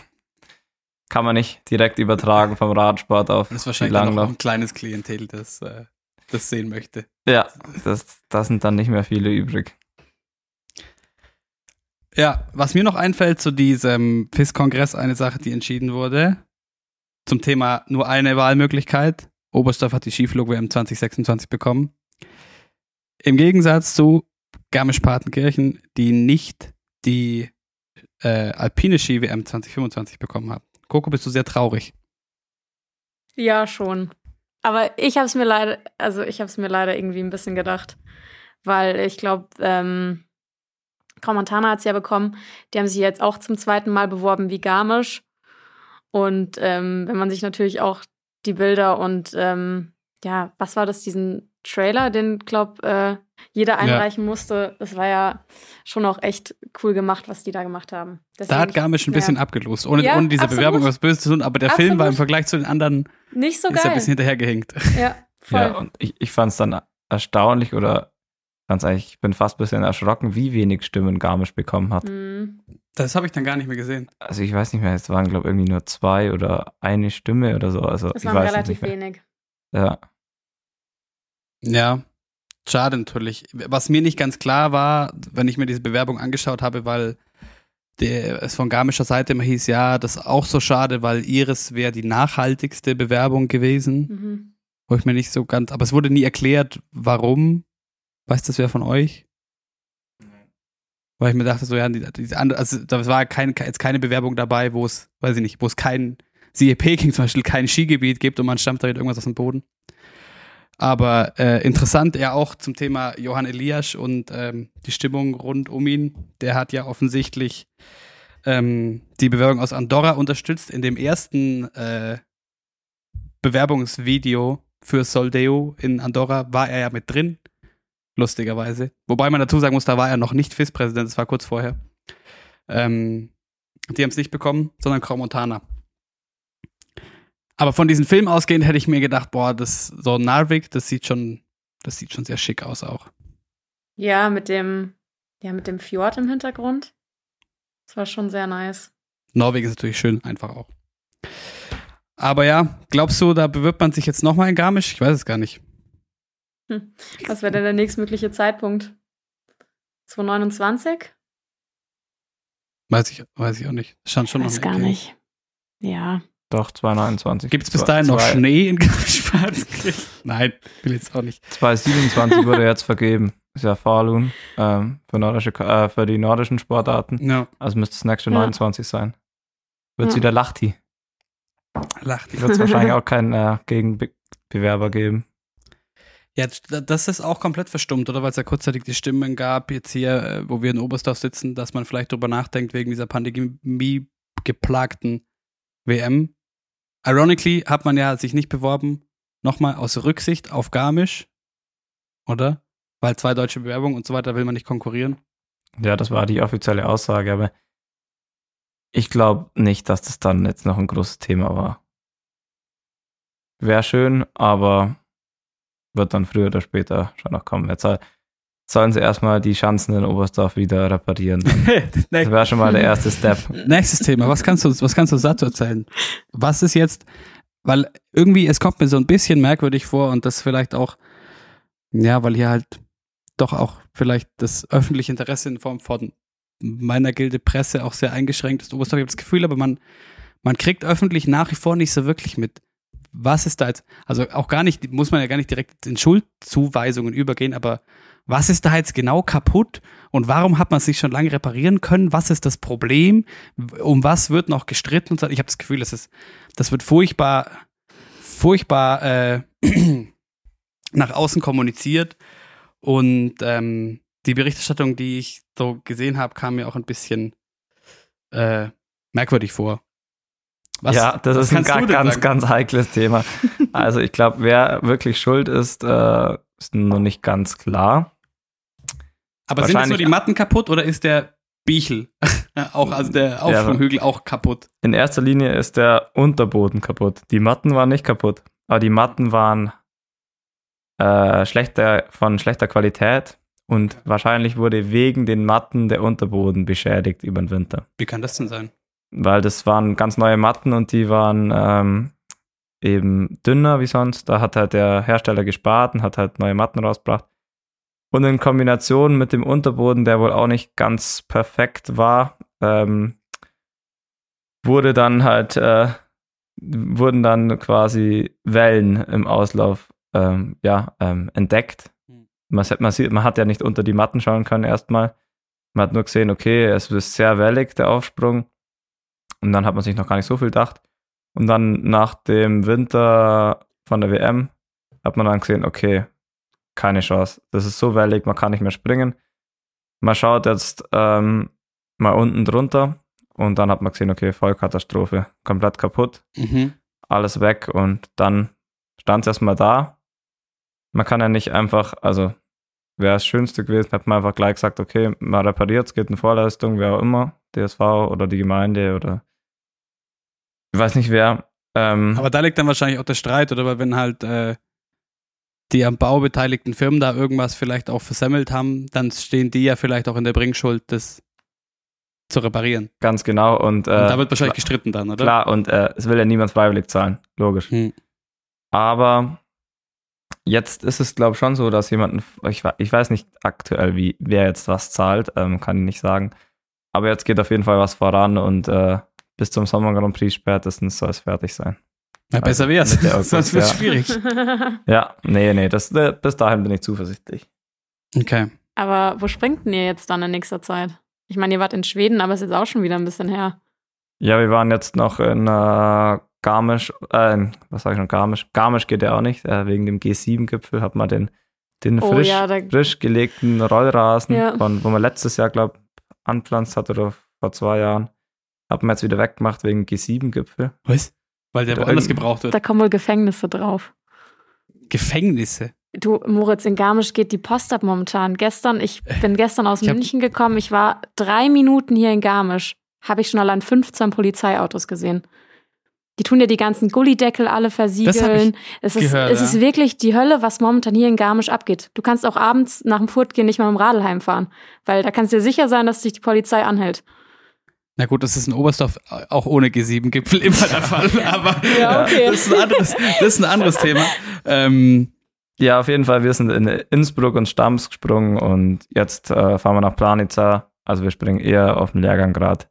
kann man nicht direkt übertragen vom Radsport auf Das ist wahrscheinlich Langlauf. ein kleines Klientel, das, äh, das sehen möchte. Ja, das, das sind dann nicht mehr viele übrig. Ja, was mir noch einfällt zu diesem FIS-Kongress, eine Sache, die entschieden wurde, zum Thema nur eine Wahlmöglichkeit. Oberstdorf hat die Skiflug-WM 2026 bekommen. Im Gegensatz zu Garmisch-Partenkirchen, die nicht die äh, alpine Ski-WM 2025 bekommen haben. Coco, bist du sehr traurig. Ja, schon. Aber ich habe es mir leider, also ich habe es mir leider irgendwie ein bisschen gedacht, weil ich glaube, ähm, Grau Montana hat es ja bekommen. Die haben sich jetzt auch zum zweiten Mal beworben wie Garmisch. Und ähm, wenn man sich natürlich auch die Bilder und ähm, ja, was war das, diesen Trailer, den, glaub, äh, jeder einreichen musste, das war ja schon auch echt cool gemacht, was die da gemacht haben. Da Deswegen- hat Garmisch ein bisschen ja. abgelost, ohne, Ja, ohne diese absolut. Bewerbung was Böses zu tun, aber der Film war im Absolut. Vergleich zu den anderen Nicht so ist ja ein geil. bisschen hinterhergehinkt. Ja, voll. Ja, und ich, ich fand es dann erstaunlich oder ganz ehrlich, ich bin fast ein bisschen erschrocken, wie wenig Stimmen Garmisch bekommen hat. Mhm. Das habe ich dann gar nicht mehr gesehen. Also ich weiß nicht mehr, es waren glaube ich irgendwie nur zwei oder eine Stimme oder so. Also Das ich waren weiß es relativ nicht mehr. wenig. Ja. Ja, schade natürlich. Was mir nicht ganz klar war, wenn ich mir diese Bewerbung angeschaut habe, weil der, es von garmischer Seite immer hieß, ja, das ist auch so schade, weil ihres wäre die nachhaltigste Bewerbung gewesen. Mhm. Wo ich mir nicht so ganz, aber es wurde nie erklärt, warum. Weiß das wer von euch? Weil ich mir dachte, so, ja, die, die andere, also da war kein, jetzt keine Bewerbung dabei, wo es, weiß ich nicht, wo es kein, siehe Peking zum Beispiel, kein Skigebiet gibt und man stammt da irgendwas aus dem Boden. Aber äh, interessant ja auch zum Thema Johann Elias und ähm, die Stimmung rund um ihn. Der hat ja offensichtlich ähm, die Bewerbung aus Andorra unterstützt. In dem ersten äh, Bewerbungsvideo für Soldeo in Andorra war er ja mit drin, lustigerweise. Wobei man dazu sagen muss, da war er noch nicht FIS-Präsident, das war kurz vorher. Ähm, die haben es nicht bekommen, sondern Grau Montana. Aber von diesem Film ausgehend hätte ich mir gedacht, boah, das so Narvik, das sieht schon, das sieht schon sehr schick aus auch. Ja, mit dem, ja, mit dem Fjord im Hintergrund. Das war schon sehr nice. Norwegen ist natürlich schön, einfach auch. Aber ja, glaubst du, da bewirbt man sich jetzt nochmal in Garmisch? Ich weiß es gar nicht. Was wäre denn der nächstmögliche Zeitpunkt? 2029? Weiß ich, weiß ich auch nicht. Stand schon Weiß noch gar nicht. Ja. Doch, 229. Gibt es bis Zwei- dahin noch zwei- Schnee in <laughs> Garmisch-Partenkirchen? Nein, will jetzt auch nicht. 227 wurde jetzt vergeben. Ist ja Falun ähm, für, nordische, äh, für die nordischen Sportarten. Ja, Also müsste das nächste Ja. 29 sein. Wird es Ja. wieder Lachti. lacht. Wird es wahrscheinlich <laughs> auch keinen äh, Gegenbewerber geben. Ja, das ist auch komplett verstummt, oder? Weil es ja kurzzeitig die Stimmen gab, jetzt hier, äh, wo wir in Oberstdorf sitzen, dass man vielleicht drüber nachdenkt, wegen dieser Pandemie geplagten WM. Ironically hat man ja sich nicht beworben, nochmal aus Rücksicht auf Garmisch, oder? Weil zwei deutsche Bewerbungen und so weiter will man nicht konkurrieren. Ja, das war die offizielle Aussage, aber ich glaube nicht, dass das dann jetzt noch ein großes Thema war. Wäre schön, aber wird dann früher oder später schon noch kommen. Jetzt soll, sollen sie erstmal die Schanzen in Oberstdorf wieder reparieren. <laughs> Das wäre schon mal der erste Step. Nächstes Thema. Was kannst du, was kannst du dazu erzählen? Was ist jetzt, weil irgendwie, es kommt mir so ein bisschen merkwürdig vor und das vielleicht auch, ja, weil hier halt doch auch vielleicht das öffentliche Interesse in Form von meiner Gilde Presse auch sehr eingeschränkt ist. Oberstdorf, ich habe das Gefühl, aber man, man kriegt öffentlich nach wie vor nicht so wirklich mit. Was ist da jetzt, also auch gar nicht, muss man ja gar nicht direkt in Schuldzuweisungen übergehen, aber was ist da jetzt genau kaputt und warum hat man sich schon lange reparieren können? Was ist das Problem? Um was wird noch gestritten? Ich habe das Gefühl, das, ist, das wird furchtbar, furchtbar äh, <clears throat> nach außen kommuniziert und ähm, die Berichterstattung, die ich so gesehen habe, kam mir auch ein bisschen äh, merkwürdig vor. Was, ja, das ist ein ganz, ganz, ganz heikles Thema. <laughs> Also ich glaube, wer wirklich schuld ist, äh, ist noch nicht ganz klar. Aber sind jetzt nur die Matten kaputt oder ist der Bichel, <laughs> auch, also der Aufschwunghügel auch kaputt? In erster Linie ist der Unterboden kaputt. Die Matten waren nicht kaputt, aber die Matten waren äh, schlechter, von schlechter Qualität und wahrscheinlich wurde wegen den Matten der Unterboden beschädigt über den Winter. Wie kann das denn sein? weil das waren ganz neue Matten und die waren ähm, eben dünner wie sonst. Da hat halt der Hersteller gespart und hat halt neue Matten rausgebracht. Und in Kombination mit dem Unterboden, der wohl auch nicht ganz perfekt war, ähm, wurde dann halt, äh, wurden dann quasi Wellen im Auslauf ähm, ja, ähm, entdeckt. Hm. Man, man, sieht, man hat ja nicht unter die Matten schauen können erstmal. Man hat nur gesehen, okay, es ist sehr wellig, der Aufsprung. Und dann hat man sich noch gar nicht so viel gedacht. Und dann nach dem Winter von der WM hat man dann gesehen, okay, keine Chance. Das ist so wellig, man kann nicht mehr springen. Man schaut jetzt ähm, mal unten drunter und dann hat man gesehen, okay, Vollkatastrophe, komplett kaputt, mhm. alles weg und dann stand es erstmal da. Man kann ja nicht einfach, also wäre das Schönste gewesen, hätte man einfach gleich gesagt, okay, man repariert es, geht in Vorleistung, wer auch immer, DSV oder die Gemeinde oder ich weiß nicht wer. Ähm, Aber da liegt dann wahrscheinlich auch der Streit, oder wenn halt äh, die am Bau beteiligten Firmen da irgendwas vielleicht auch versemmelt haben, dann stehen die ja vielleicht auch in der Bringschuld, das zu reparieren. Ganz genau. Und, äh, und da wird wahrscheinlich gestritten dann, oder? Klar, und äh, es will ja niemand freiwillig zahlen, logisch. Hm. Aber jetzt ist es, glaube ich, schon so, dass jemand, ich, ich weiß nicht aktuell, wie wer jetzt was zahlt, ähm, kann ich nicht sagen. Aber jetzt geht auf jeden Fall was voran und äh, bis zum Sommer Grand Prix spätestens soll es fertig sein. Ja, besser wäre es. Sonst wird es schwierig. <laughs> Ja, nee, nee, das, äh, bis dahin bin ich zuversichtlich. Okay. Aber wo springt denn ihr jetzt dann in nächster Zeit? Ich meine, ihr wart in Schweden, aber es ist jetzt auch schon wieder ein bisschen her. Ja, wir waren jetzt noch in äh, Garmisch, äh, was sage ich noch, Garmisch? Garmisch geht ja auch nicht, äh, wegen dem G7-Gipfel hat man den, den oh, frisch, ja, frisch gelegten Rollrasen, ja. von, wo man letztes Jahr, glaube ich, anpflanzt hat oder vor zwei Jahren. Hat man jetzt wieder weggemacht wegen G7-Gipfel. Was? Weil der woanders gebraucht wird. Da kommen wohl Gefängnisse drauf. Gefängnisse? Du, Moritz, in Garmisch geht die Post ab momentan. Gestern, ich bin gestern aus München gekommen, ich war drei Minuten hier in Garmisch. Habe ich schon allein 15 Polizeiautos gesehen. Die tun ja die ganzen Gullideckel alle versiegeln. Es ist, gehört, es ist wirklich die Hölle, was momentan hier in Garmisch abgeht. Du kannst auch abends nach dem Furtgehen nicht mal im Radl fahren, weil da kannst du dir sicher sein, dass dich die Polizei anhält. Na gut, das ist in Oberstdorf auch ohne G7-Gipfel <laughs> immer der Fall, aber ja, okay. das, ist ein anderes, das ist ein anderes Thema. Ähm, ja, auf jeden Fall, wir sind in Innsbruck und Stams gesprungen und jetzt äh, fahren wir nach Planica. Also wir springen eher auf dem Lehrgang gerade.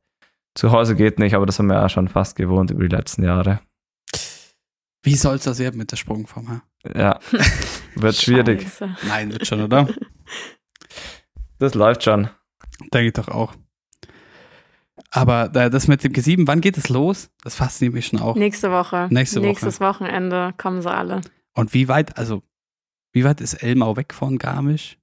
Zu Hause geht nicht, aber das haben wir ja schon fast gewohnt über die letzten Jahre. Wie soll es das werden mit der Sprungform? Ja, <laughs> wird schwierig. Nein, wird schon, oder? Das läuft schon. Denke ich doch auch. Aber das mit dem G7, wann geht es los? Das fasziniert mich schon auch. Nächste Woche. Nächste Woche. Nächstes Wochenende kommen sie alle. Und wie weit, also, wie weit ist Elmau weg von Garmisch?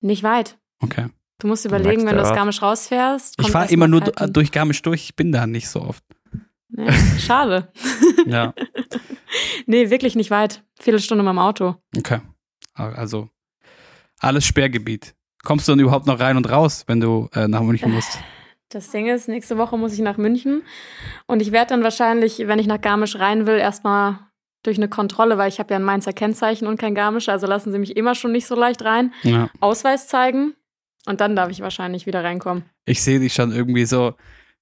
Nicht weit. Okay. Du musst überlegen, wenn du aus Garmisch rausfährst. Ich fahre immer nur durch Garmisch durch, ich bin da nicht so oft. Nee, schade. ja. <laughs> Nee, wirklich nicht weit. Viertelstunde mit dem Auto. Okay. Also, alles Sperrgebiet. Kommst du dann überhaupt noch rein und raus, wenn du äh, nach München musst? <sighs> Das Ding ist, nächste Woche muss ich nach München und ich werde dann wahrscheinlich, wenn ich nach Garmisch rein will, erstmal durch eine Kontrolle, weil ich habe ja ein Mainzer Kennzeichen und kein Garmischer, also lassen sie mich immer schon nicht so leicht rein. Ja. Ausweis zeigen und dann darf ich wahrscheinlich wieder reinkommen. Ich sehe dich schon irgendwie so,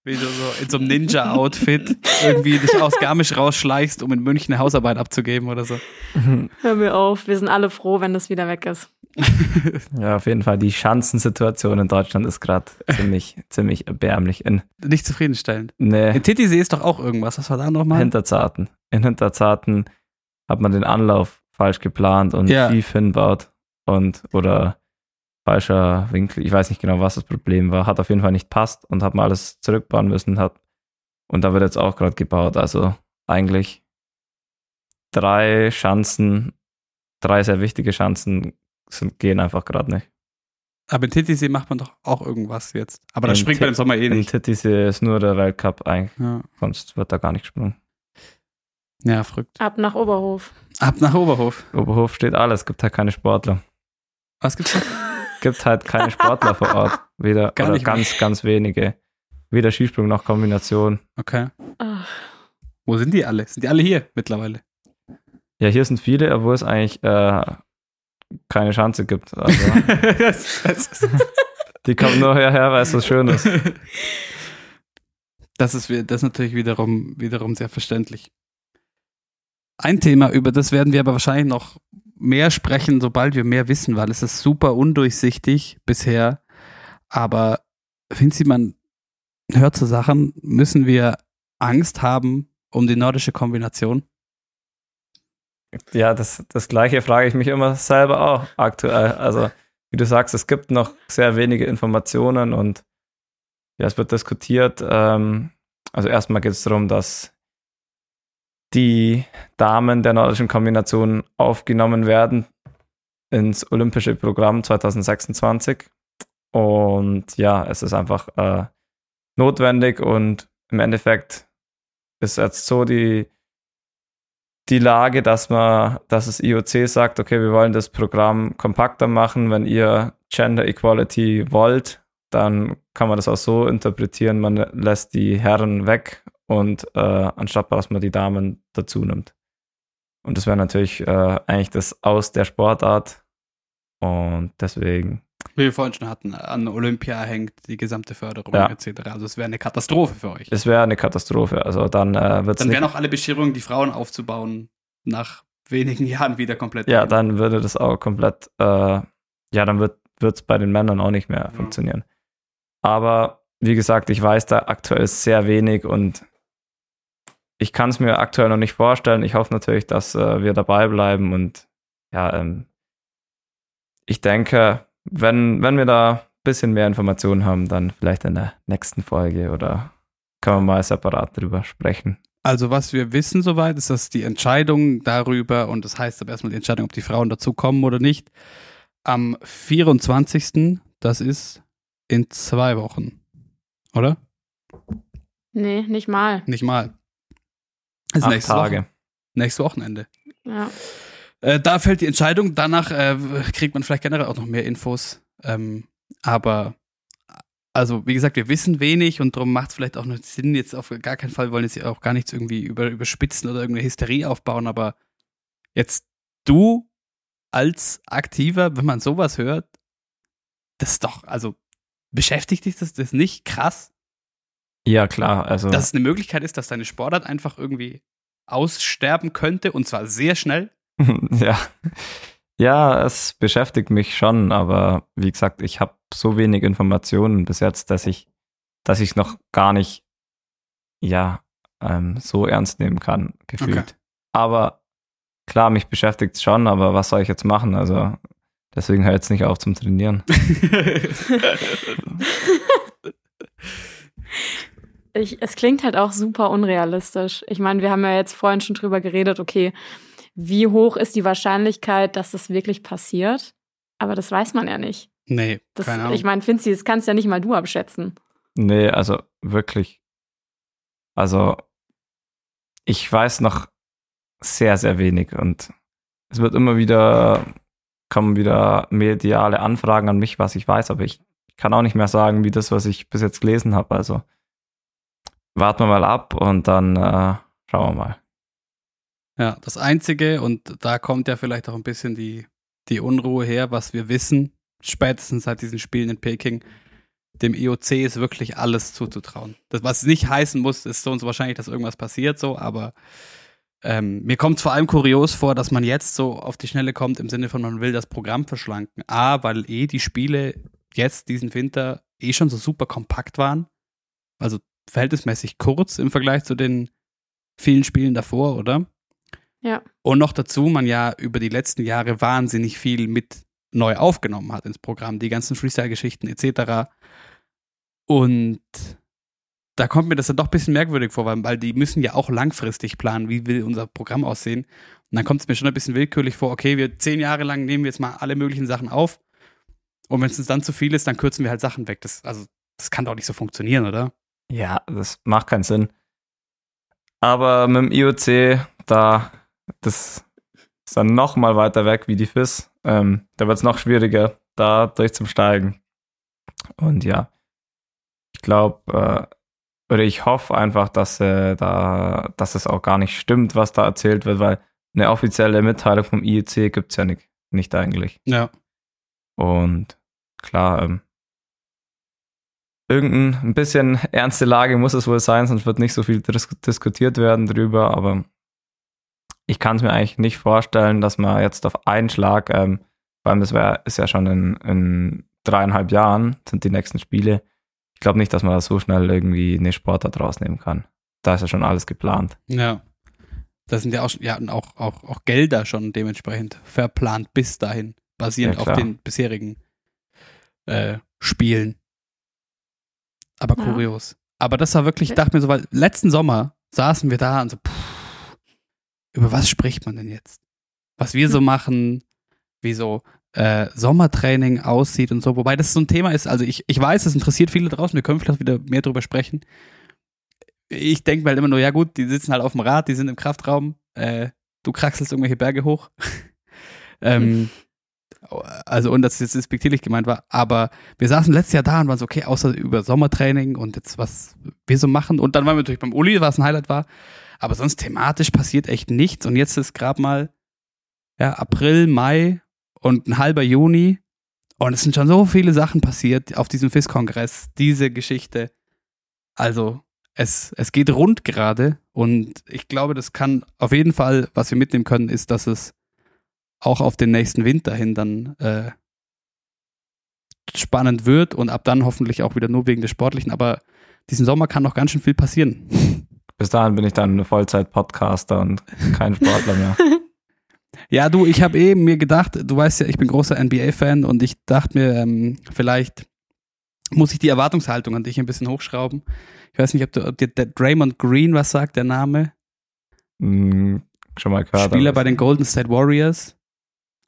wie du so in so einem Ninja-Outfit <laughs> irgendwie dich aus Garmisch rausschleichst, um in München eine Hausarbeit abzugeben oder so. Hör mir auf, wir sind alle froh, wenn das wieder weg ist. <laughs> Ja, auf jeden Fall. Die Schanzensituation in Deutschland ist gerade ziemlich, <laughs> ziemlich erbärmlich. In, Nicht zufriedenstellend. ne, In Titisee ist doch auch irgendwas. Was war da nochmal? Hinterzarten. In Hinterzarten hat man den Anlauf falsch geplant und Ja. schief hinbaut und oder falscher Winkel. Ich weiß nicht genau, was das Problem war. Hat auf jeden Fall nicht passt und hat mal alles zurückbauen müssen. Hat, und da wird jetzt auch gerade gebaut. Also eigentlich drei Chancen, drei sehr wichtige Chancen sind, gehen einfach gerade nicht. Aber in Titisee macht man doch auch irgendwas jetzt. Aber das In springt man im Sommer eh In nicht. Titisee ist nur der Weltcup eigentlich, Ja, sonst wird da gar nicht gesprungen. ja verrückt. Ab nach Oberhof. Ab nach Oberhof. Oberhof steht alles, gibt halt keine Sportler. Was gibt's noch? <laughs> Gibt halt keine Sportler vor Ort. Weder Gar oder nicht mehr. ganz, ganz wenige. Weder Skisprung noch Kombination. Okay. Ach, Wo sind die alle? Sind die alle hier mittlerweile? Ja, hier sind viele, obwohl es eigentlich äh, keine Chance gibt. <laughs> Also, die kommen nur hierher, weil es so schön ist. das ist das ist natürlich wiederum, wiederum sehr verständlich. Ein Thema, über das werden wir aber wahrscheinlich noch mehr sprechen, sobald wir mehr wissen, weil es ist super undurchsichtig bisher. Aber finden Sie, man hört zu Sachen, müssen wir Angst haben um die nordische Kombination? Ja, das, das gleiche frage ich mich immer selber auch aktuell. Also, wie du sagst, es gibt noch sehr wenige Informationen und ja, es wird diskutiert. Ähm, also erstmal geht es darum, dass die Damen der nordischen Kombination aufgenommen werden ins olympische Programm 2026. Und ja, es ist einfach äh, notwendig und im Endeffekt ist jetzt so die, die Lage, dass man, dass das IOC sagt, okay, wir wollen das Programm kompakter machen. Wenn ihr Gender Equality wollt, dann kann man das auch so interpretieren, man lässt die Herren weg und äh, anstatt dass man die Damen dazu nimmt. Und das wäre natürlich äh, eigentlich das Aus der Sportart. Und deswegen, Wie wir vorhin schon hatten, an Olympia hängt die gesamte Förderung Ja. etc. Also es wäre eine Katastrophe für euch. es wäre eine Katastrophe. Also dann äh, wird es Dann wären auch alle Bescherungen, die Frauen aufzubauen, nach wenigen <laughs> Jahren wieder komplett. Ja, dahin. dann würde das auch komplett, äh, ja, dann wird es bei den Männern auch nicht mehr Ja. funktionieren. Aber wie gesagt, ich weiß da aktuell sehr wenig und ich kann es mir aktuell noch nicht vorstellen. Ich hoffe natürlich, dass äh, wir dabei bleiben und ja, ähm, ich denke, wenn, wenn wir da ein bisschen mehr Informationen haben, dann vielleicht in der nächsten Folge oder können wir mal separat drüber sprechen. Also was wir wissen soweit, ist, dass die Entscheidung darüber, und das heißt aber erstmal die Entscheidung, ob die Frauen dazu kommen oder nicht, am 24. Das ist in zwei Wochen. Oder? nee, nicht mal. Nicht mal. Das ist Acht nächste Tage. Woche. Nächstes Wochenende. Ja. Äh, da fällt die Entscheidung. Danach äh, kriegt man vielleicht generell auch noch mehr Infos. Ähm, aber also, wie gesagt, wir wissen wenig und darum macht es vielleicht auch noch Sinn, jetzt auf gar keinen Fall, wir wollen jetzt auch gar nichts irgendwie über, überspitzen oder irgendeine Hysterie aufbauen, aber jetzt du als Aktiver, wenn man sowas hört, das ist doch, also beschäftigt dich das, das nicht krass, Ja, klar. Also dass es eine Möglichkeit ist, dass deine Sportart einfach irgendwie aussterben könnte und zwar sehr schnell? <laughs> ja. Ja, es beschäftigt mich schon, aber wie gesagt, ich habe so wenig Informationen bis jetzt, dass ich, dass ich noch gar nicht, ja, ähm, so ernst nehmen kann, gefühlt. Okay. Aber klar, mich beschäftigt es schon, aber was soll ich jetzt machen? Also deswegen höre ich jetzt nicht auf zum Trainieren. <laughs> Ich, es klingt halt auch super unrealistisch. Ich meine, wir haben ja jetzt vorhin schon drüber geredet, okay, wie hoch ist die Wahrscheinlichkeit, dass das wirklich passiert? Aber das weiß man ja nicht. nee, Das, keine Ahnung. ich meine, Finzi, das kannst ja nicht mal du abschätzen. Nee, also wirklich. Also ich weiß noch sehr, sehr wenig und es wird immer wieder, kommen wieder mediale Anfragen an mich, was ich weiß, aber ich kann auch nicht mehr sagen, wie das, was ich bis jetzt gelesen habe. Also warten wir mal ab und dann äh, schauen wir mal. Ja, das Einzige, und da kommt ja vielleicht auch ein bisschen die, die Unruhe her, was wir wissen, spätestens seit diesen Spielen in Peking, dem IOC ist wirklich alles zuzutrauen. Das, was nicht heißen muss, ist so und so wahrscheinlich, dass irgendwas passiert, so, aber ähm, mir kommt es vor allem kurios vor, dass man jetzt so auf die Schnelle kommt, im Sinne von, man will das Programm verschlanken. A, weil eh die Spiele jetzt diesen Winter eh schon so super kompakt waren. Also verhältnismäßig kurz im Vergleich zu den vielen Spielen davor, oder? Ja. Und noch dazu, man ja über die letzten Jahre wahnsinnig viel mit neu aufgenommen hat ins Programm, die ganzen Freestyle-Geschichten etc. Und da kommt mir das dann doch ein bisschen merkwürdig vor, weil, weil die müssen ja auch langfristig planen, wie will unser Programm aussehen. Und dann kommt es mir schon ein bisschen willkürlich vor, okay, wir zehn Jahre lang nehmen wir jetzt mal alle möglichen Sachen auf. Und wenn es uns dann zu viel ist, dann kürzen wir halt Sachen weg. Das, also, das kann doch nicht so funktionieren, oder? Ja, das macht keinen Sinn. Aber mit dem IOC, da, das ist dann noch mal weiter weg wie die FIS. Ähm, da wird es noch schwieriger, da durchzusteigen. Und ja, ich glaube, äh, oder ich hoffe einfach, dass, äh, da, dass es auch gar nicht stimmt, was da erzählt wird, weil eine offizielle Mitteilung vom IEC gibt es ja nicht, nicht eigentlich. Ja. Und klar, ähm, irgendein ein bisschen ernste Lage muss es wohl sein, sonst wird nicht so viel dis diskutiert werden drüber, aber ich kann es mir eigentlich nicht vorstellen, dass man jetzt auf einen Schlag, ähm, vor allem das wär, ist ja schon in, in dreieinhalb Jahren, sind die nächsten Spiele. Ich glaube nicht, dass man da so schnell irgendwie eine Sportart rausnehmen kann. Da ist ja schon alles geplant. Ja. Das sind ja auch, ja, auch, auch, auch Gelder schon dementsprechend verplant bis dahin, basierend Ja, auf den bisherigen äh, Spielen. Aber Ja. kurios. Aber das war wirklich, ich dachte mir so, weil letzten Sommer saßen wir da und so, pff, über was spricht man denn jetzt? Was wir so machen, wie so äh, Sommertraining aussieht und so. Wobei das so ein Thema ist, also ich, ich weiß, es interessiert viele draußen, wir können vielleicht wieder mehr drüber sprechen. Ich denke mir halt immer nur, ja gut, die sitzen halt auf dem Rad, die sind im Kraftraum, äh, du kraxelst irgendwelche Berge hoch. <laughs> ähm, also, und dass es jetzt despektierlich gemeint war, aber wir saßen letztes Jahr da und waren so, okay, außer über Sommertraining und jetzt was wir so machen. Und dann waren wir natürlich beim Uli, was ein Highlight war. Aber sonst thematisch passiert echt nichts. Und jetzt ist gerade mal ja, April, Mai und ein halber Juni. Und es sind schon so viele Sachen passiert auf diesem FIS-Kongress, diese Geschichte. Also, es, es geht rund gerade. Und ich glaube, das kann auf jeden Fall, was wir mitnehmen können, ist, dass es auch auf den nächsten Winter hin dann äh, spannend wird und ab dann hoffentlich auch wieder nur wegen des Sportlichen. Aber diesen Sommer kann noch ganz schön viel passieren. <laughs> Bis dahin bin ich dann Vollzeit-Podcaster und kein Sportler mehr. <laughs> Ja, du, ich habe eben mir gedacht, du weißt ja, ich bin großer NBA-Fan und ich dachte mir, ähm, vielleicht muss ich die Erwartungshaltung an dich ein bisschen hochschrauben. Ich weiß nicht, ob, du, ob dir der Draymond Green was sagt, der Name. Hm, schon mal gehört. Spieler bei den Golden State Warriors.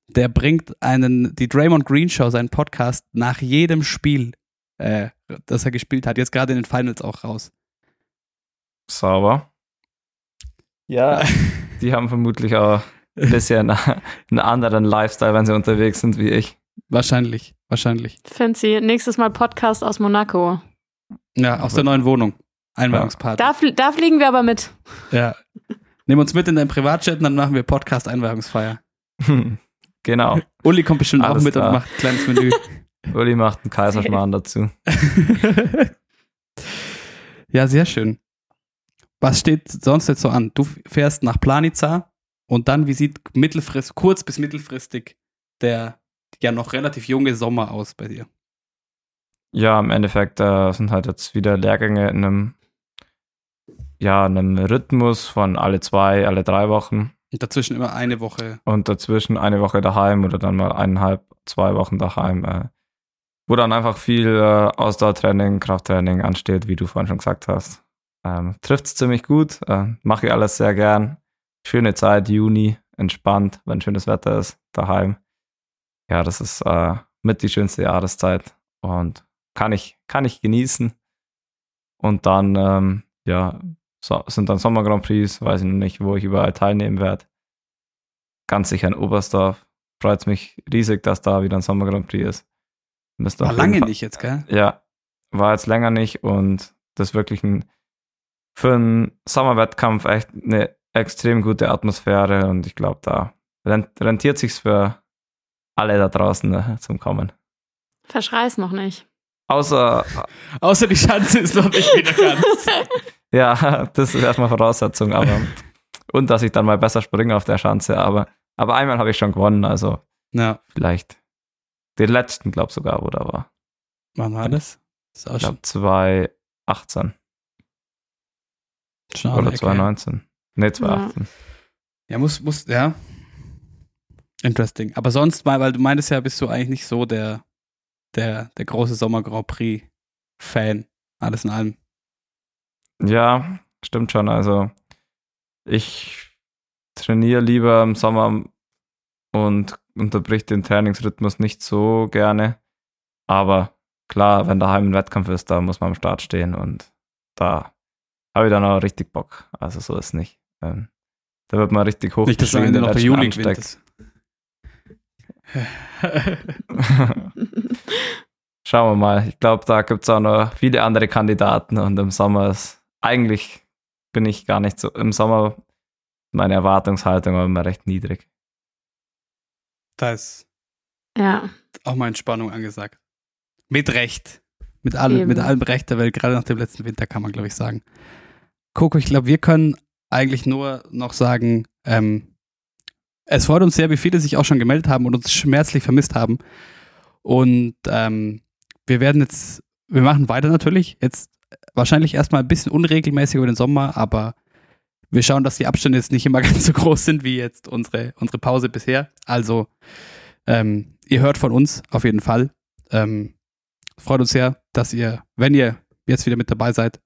Der bringt einen, die Draymond Green Show, seinen Podcast, nach jedem Spiel, äh, das er gespielt hat, jetzt gerade in den Finals auch raus. Sauber. Ja, <laughs> die haben vermutlich auch <laughs> ein bisschen einen anderen Lifestyle, wenn sie unterwegs sind wie ich. Wahrscheinlich, wahrscheinlich. Fancy. Nächstes Mal Podcast aus Monaco. Ja, aus der neuen Wohnung. Einweihungsparty. Da, fl da fliegen wir aber mit. Ja. Nimm uns mit in dein Privatchat und dann machen wir Podcast-Einweihungsfeier. <laughs> genau. Uli kommt bestimmt auch Alles mit klar. und macht ein kleines Menü. Uli macht einen Kaiserschmarrn dazu. ja, sehr schön. Was steht sonst jetzt so an? Du fährst nach Planica und dann, wie sieht mittelfristig, kurz bis mittelfristig der ja noch relativ junge Sommer aus bei dir? Ja, im Endeffekt äh, sind halt jetzt wieder Lehrgänge in einem, ja, in einem Rhythmus von alle zwei, alle drei Wochen Und dazwischen immer eine Woche. und dazwischen eine Woche daheim oder dann mal eineinhalb, zwei Wochen daheim, äh, wo dann einfach viel äh, Ausdauertraining, Krafttraining ansteht, wie du vorhin schon gesagt hast. Ähm, Trifft es ziemlich gut, äh, mache ich alles sehr gern. Schöne Zeit, Juni, entspannt, wenn schönes Wetter ist, daheim. Ja, das ist äh, mit die schönste Jahreszeit und kann ich, kann ich genießen. Und dann, ähm, ja, so, sind dann Sommer Grand Prix, weiß ich noch nicht, wo ich überall teilnehmen werde. Ganz sicher in Oberstdorf. Freut mich riesig, dass da wieder ein Sommer Grand Prix ist. Müsste War lange Fall- nicht jetzt, gell? ja, war jetzt länger nicht und das ist wirklich ein, für einen Sommerwettkampf echt eine extrem gute Atmosphäre und ich glaube, da rentiert sich's für alle da draußen ne, zum Kommen. Verschrei's noch nicht. Außer, <laughs> Außer die Schanze ist noch nicht wieder ganz. <laughs> ja, das ist erstmal Voraussetzung, aber <laughs> und dass ich dann mal besser springe auf der Schanze, aber, aber einmal habe ich schon gewonnen, also Ja, vielleicht den letzten, glaube ich sogar, wo da war. wann war das? Das ist auch Ich glaube 2018 schon oder eine Ecke. 2019. Nee, 2018. Ja, muss, muss, ja. Interesting. Aber sonst mal, weil du meintest ja, bist du eigentlich nicht so der, der, der große Sommer Grand Prix Fan. Alles in allem. Ja, stimmt schon. Also ich trainiere lieber im Sommer und unterbrich den Trainingsrhythmus nicht so gerne. Aber klar, wenn daheim ein Wettkampf ist, da muss man am Start stehen und da habe ich dann auch richtig Bock. Also so ist nicht. Ähm, da wird man richtig hoch. Nicht, dass am Ende noch der Juli gewinnt. <laughs> Schauen wir mal. Ich glaube, da gibt es auch noch viele andere Kandidaten und im Sommer ist eigentlich bin ich gar nicht so. Im Sommer meine Erwartungshaltung war immer recht niedrig. Da ist Ja. auch mal Entspannung angesagt. Mit Recht. Mit, allem, mit allem Recht der Welt, gerade nach dem letzten Winter kann man, glaube ich, sagen. Coco, ich glaube, wir können eigentlich nur noch sagen, ähm, es freut uns sehr, wie viele sich auch schon gemeldet haben und uns schmerzlich vermisst haben. Und ähm, wir werden jetzt, wir machen weiter natürlich. Jetzt wahrscheinlich erstmal ein bisschen unregelmäßig über den Sommer, aber wir schauen, dass die Abstände jetzt nicht immer <laughs> ganz so groß sind wie jetzt unsere, unsere Pause bisher. Also, ähm, ihr hört von uns auf jeden Fall. Ähm, freut uns sehr, dass ihr, wenn ihr jetzt wieder mit dabei seid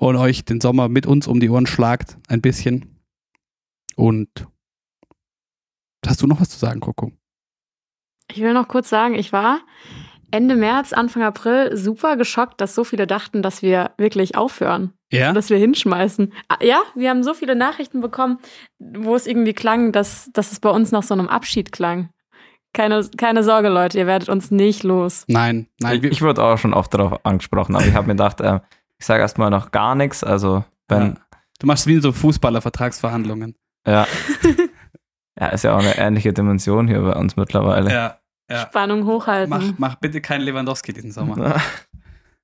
und euch den Sommer mit uns um die Ohren schlagt, ein bisschen. Und hast du noch was zu sagen, Coco? Ich will noch kurz sagen, ich war Ende März, Anfang April super geschockt, dass so viele dachten, dass wir wirklich aufhören. Ja? dass wir hinschmeißen. Ah, Ja, wir haben so viele Nachrichten bekommen, wo es irgendwie klang, dass, dass es bei uns nach so einem Abschied klang. Keine, keine Sorge, Leute, ihr werdet uns nicht los. Nein, nein. ich, ich wurde auch schon oft darauf angesprochen, aber ich habe mir gedacht, äh, ich sage erstmal noch gar nichts. Also, wenn, du machst wie in so Fußballer-Vertragsverhandlungen. ja. <laughs> ja, ist ja auch eine ähnliche Dimension hier bei uns mittlerweile. Ja, ja. Spannung hochhalten. Mach, mach bitte keinen Lewandowski diesen Sommer.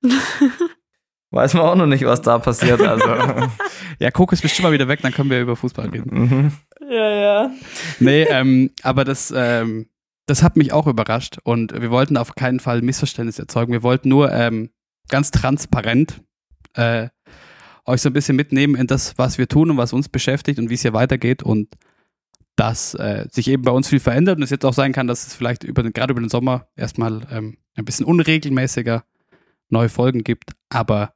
<laughs> Weiß man auch noch nicht, was da passiert. Also. <laughs> Ja, Coco ist bestimmt mal wieder weg, dann können wir über Fußball reden. mhm. Ja, ja. Nee, ähm, aber das, ähm, das hat mich auch überrascht und wir wollten auf keinen Fall Missverständnis erzeugen. Wir wollten nur ähm, ganz transparent äh, euch so ein bisschen mitnehmen in das, was wir tun und was uns beschäftigt und wie es hier weitergeht und dass äh, sich eben bei uns viel verändert und es jetzt auch sein kann, dass es vielleicht über den, gerade über den Sommer erstmal ähm, ein bisschen unregelmäßiger neue Folgen gibt. Aber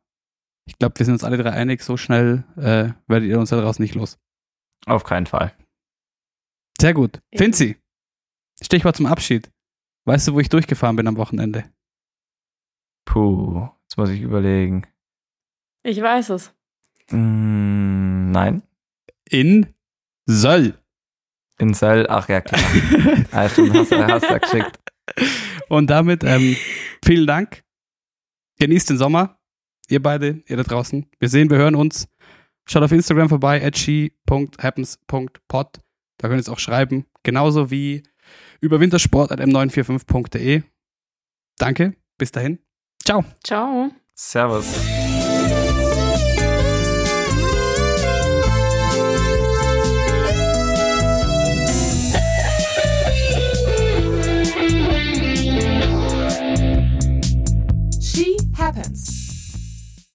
ich glaube, wir sind uns alle drei einig, so schnell äh, werdet ihr uns da draußen nicht los. Auf keinen Fall. Sehr gut. Finzi, Stichwort zum Abschied. Weißt du, wo ich durchgefahren bin am Wochenende? Puh, jetzt muss ich überlegen. Ich weiß es. Mm, nein. In Söll. In Söll, ach ja, klar. <laughs> ah, stimmt, hast, du- hast du geschickt. Und damit ähm, vielen Dank. Genießt den Sommer. Ihr beide, ihr da draußen. Wir sehen, wir hören uns. Schaut auf Instagram vorbei, at she.happens.pod. Da könnt ihr es auch schreiben. Genauso wie über wintersport.m945.de. Danke. Bis dahin. Ciao. Ciao. Servus.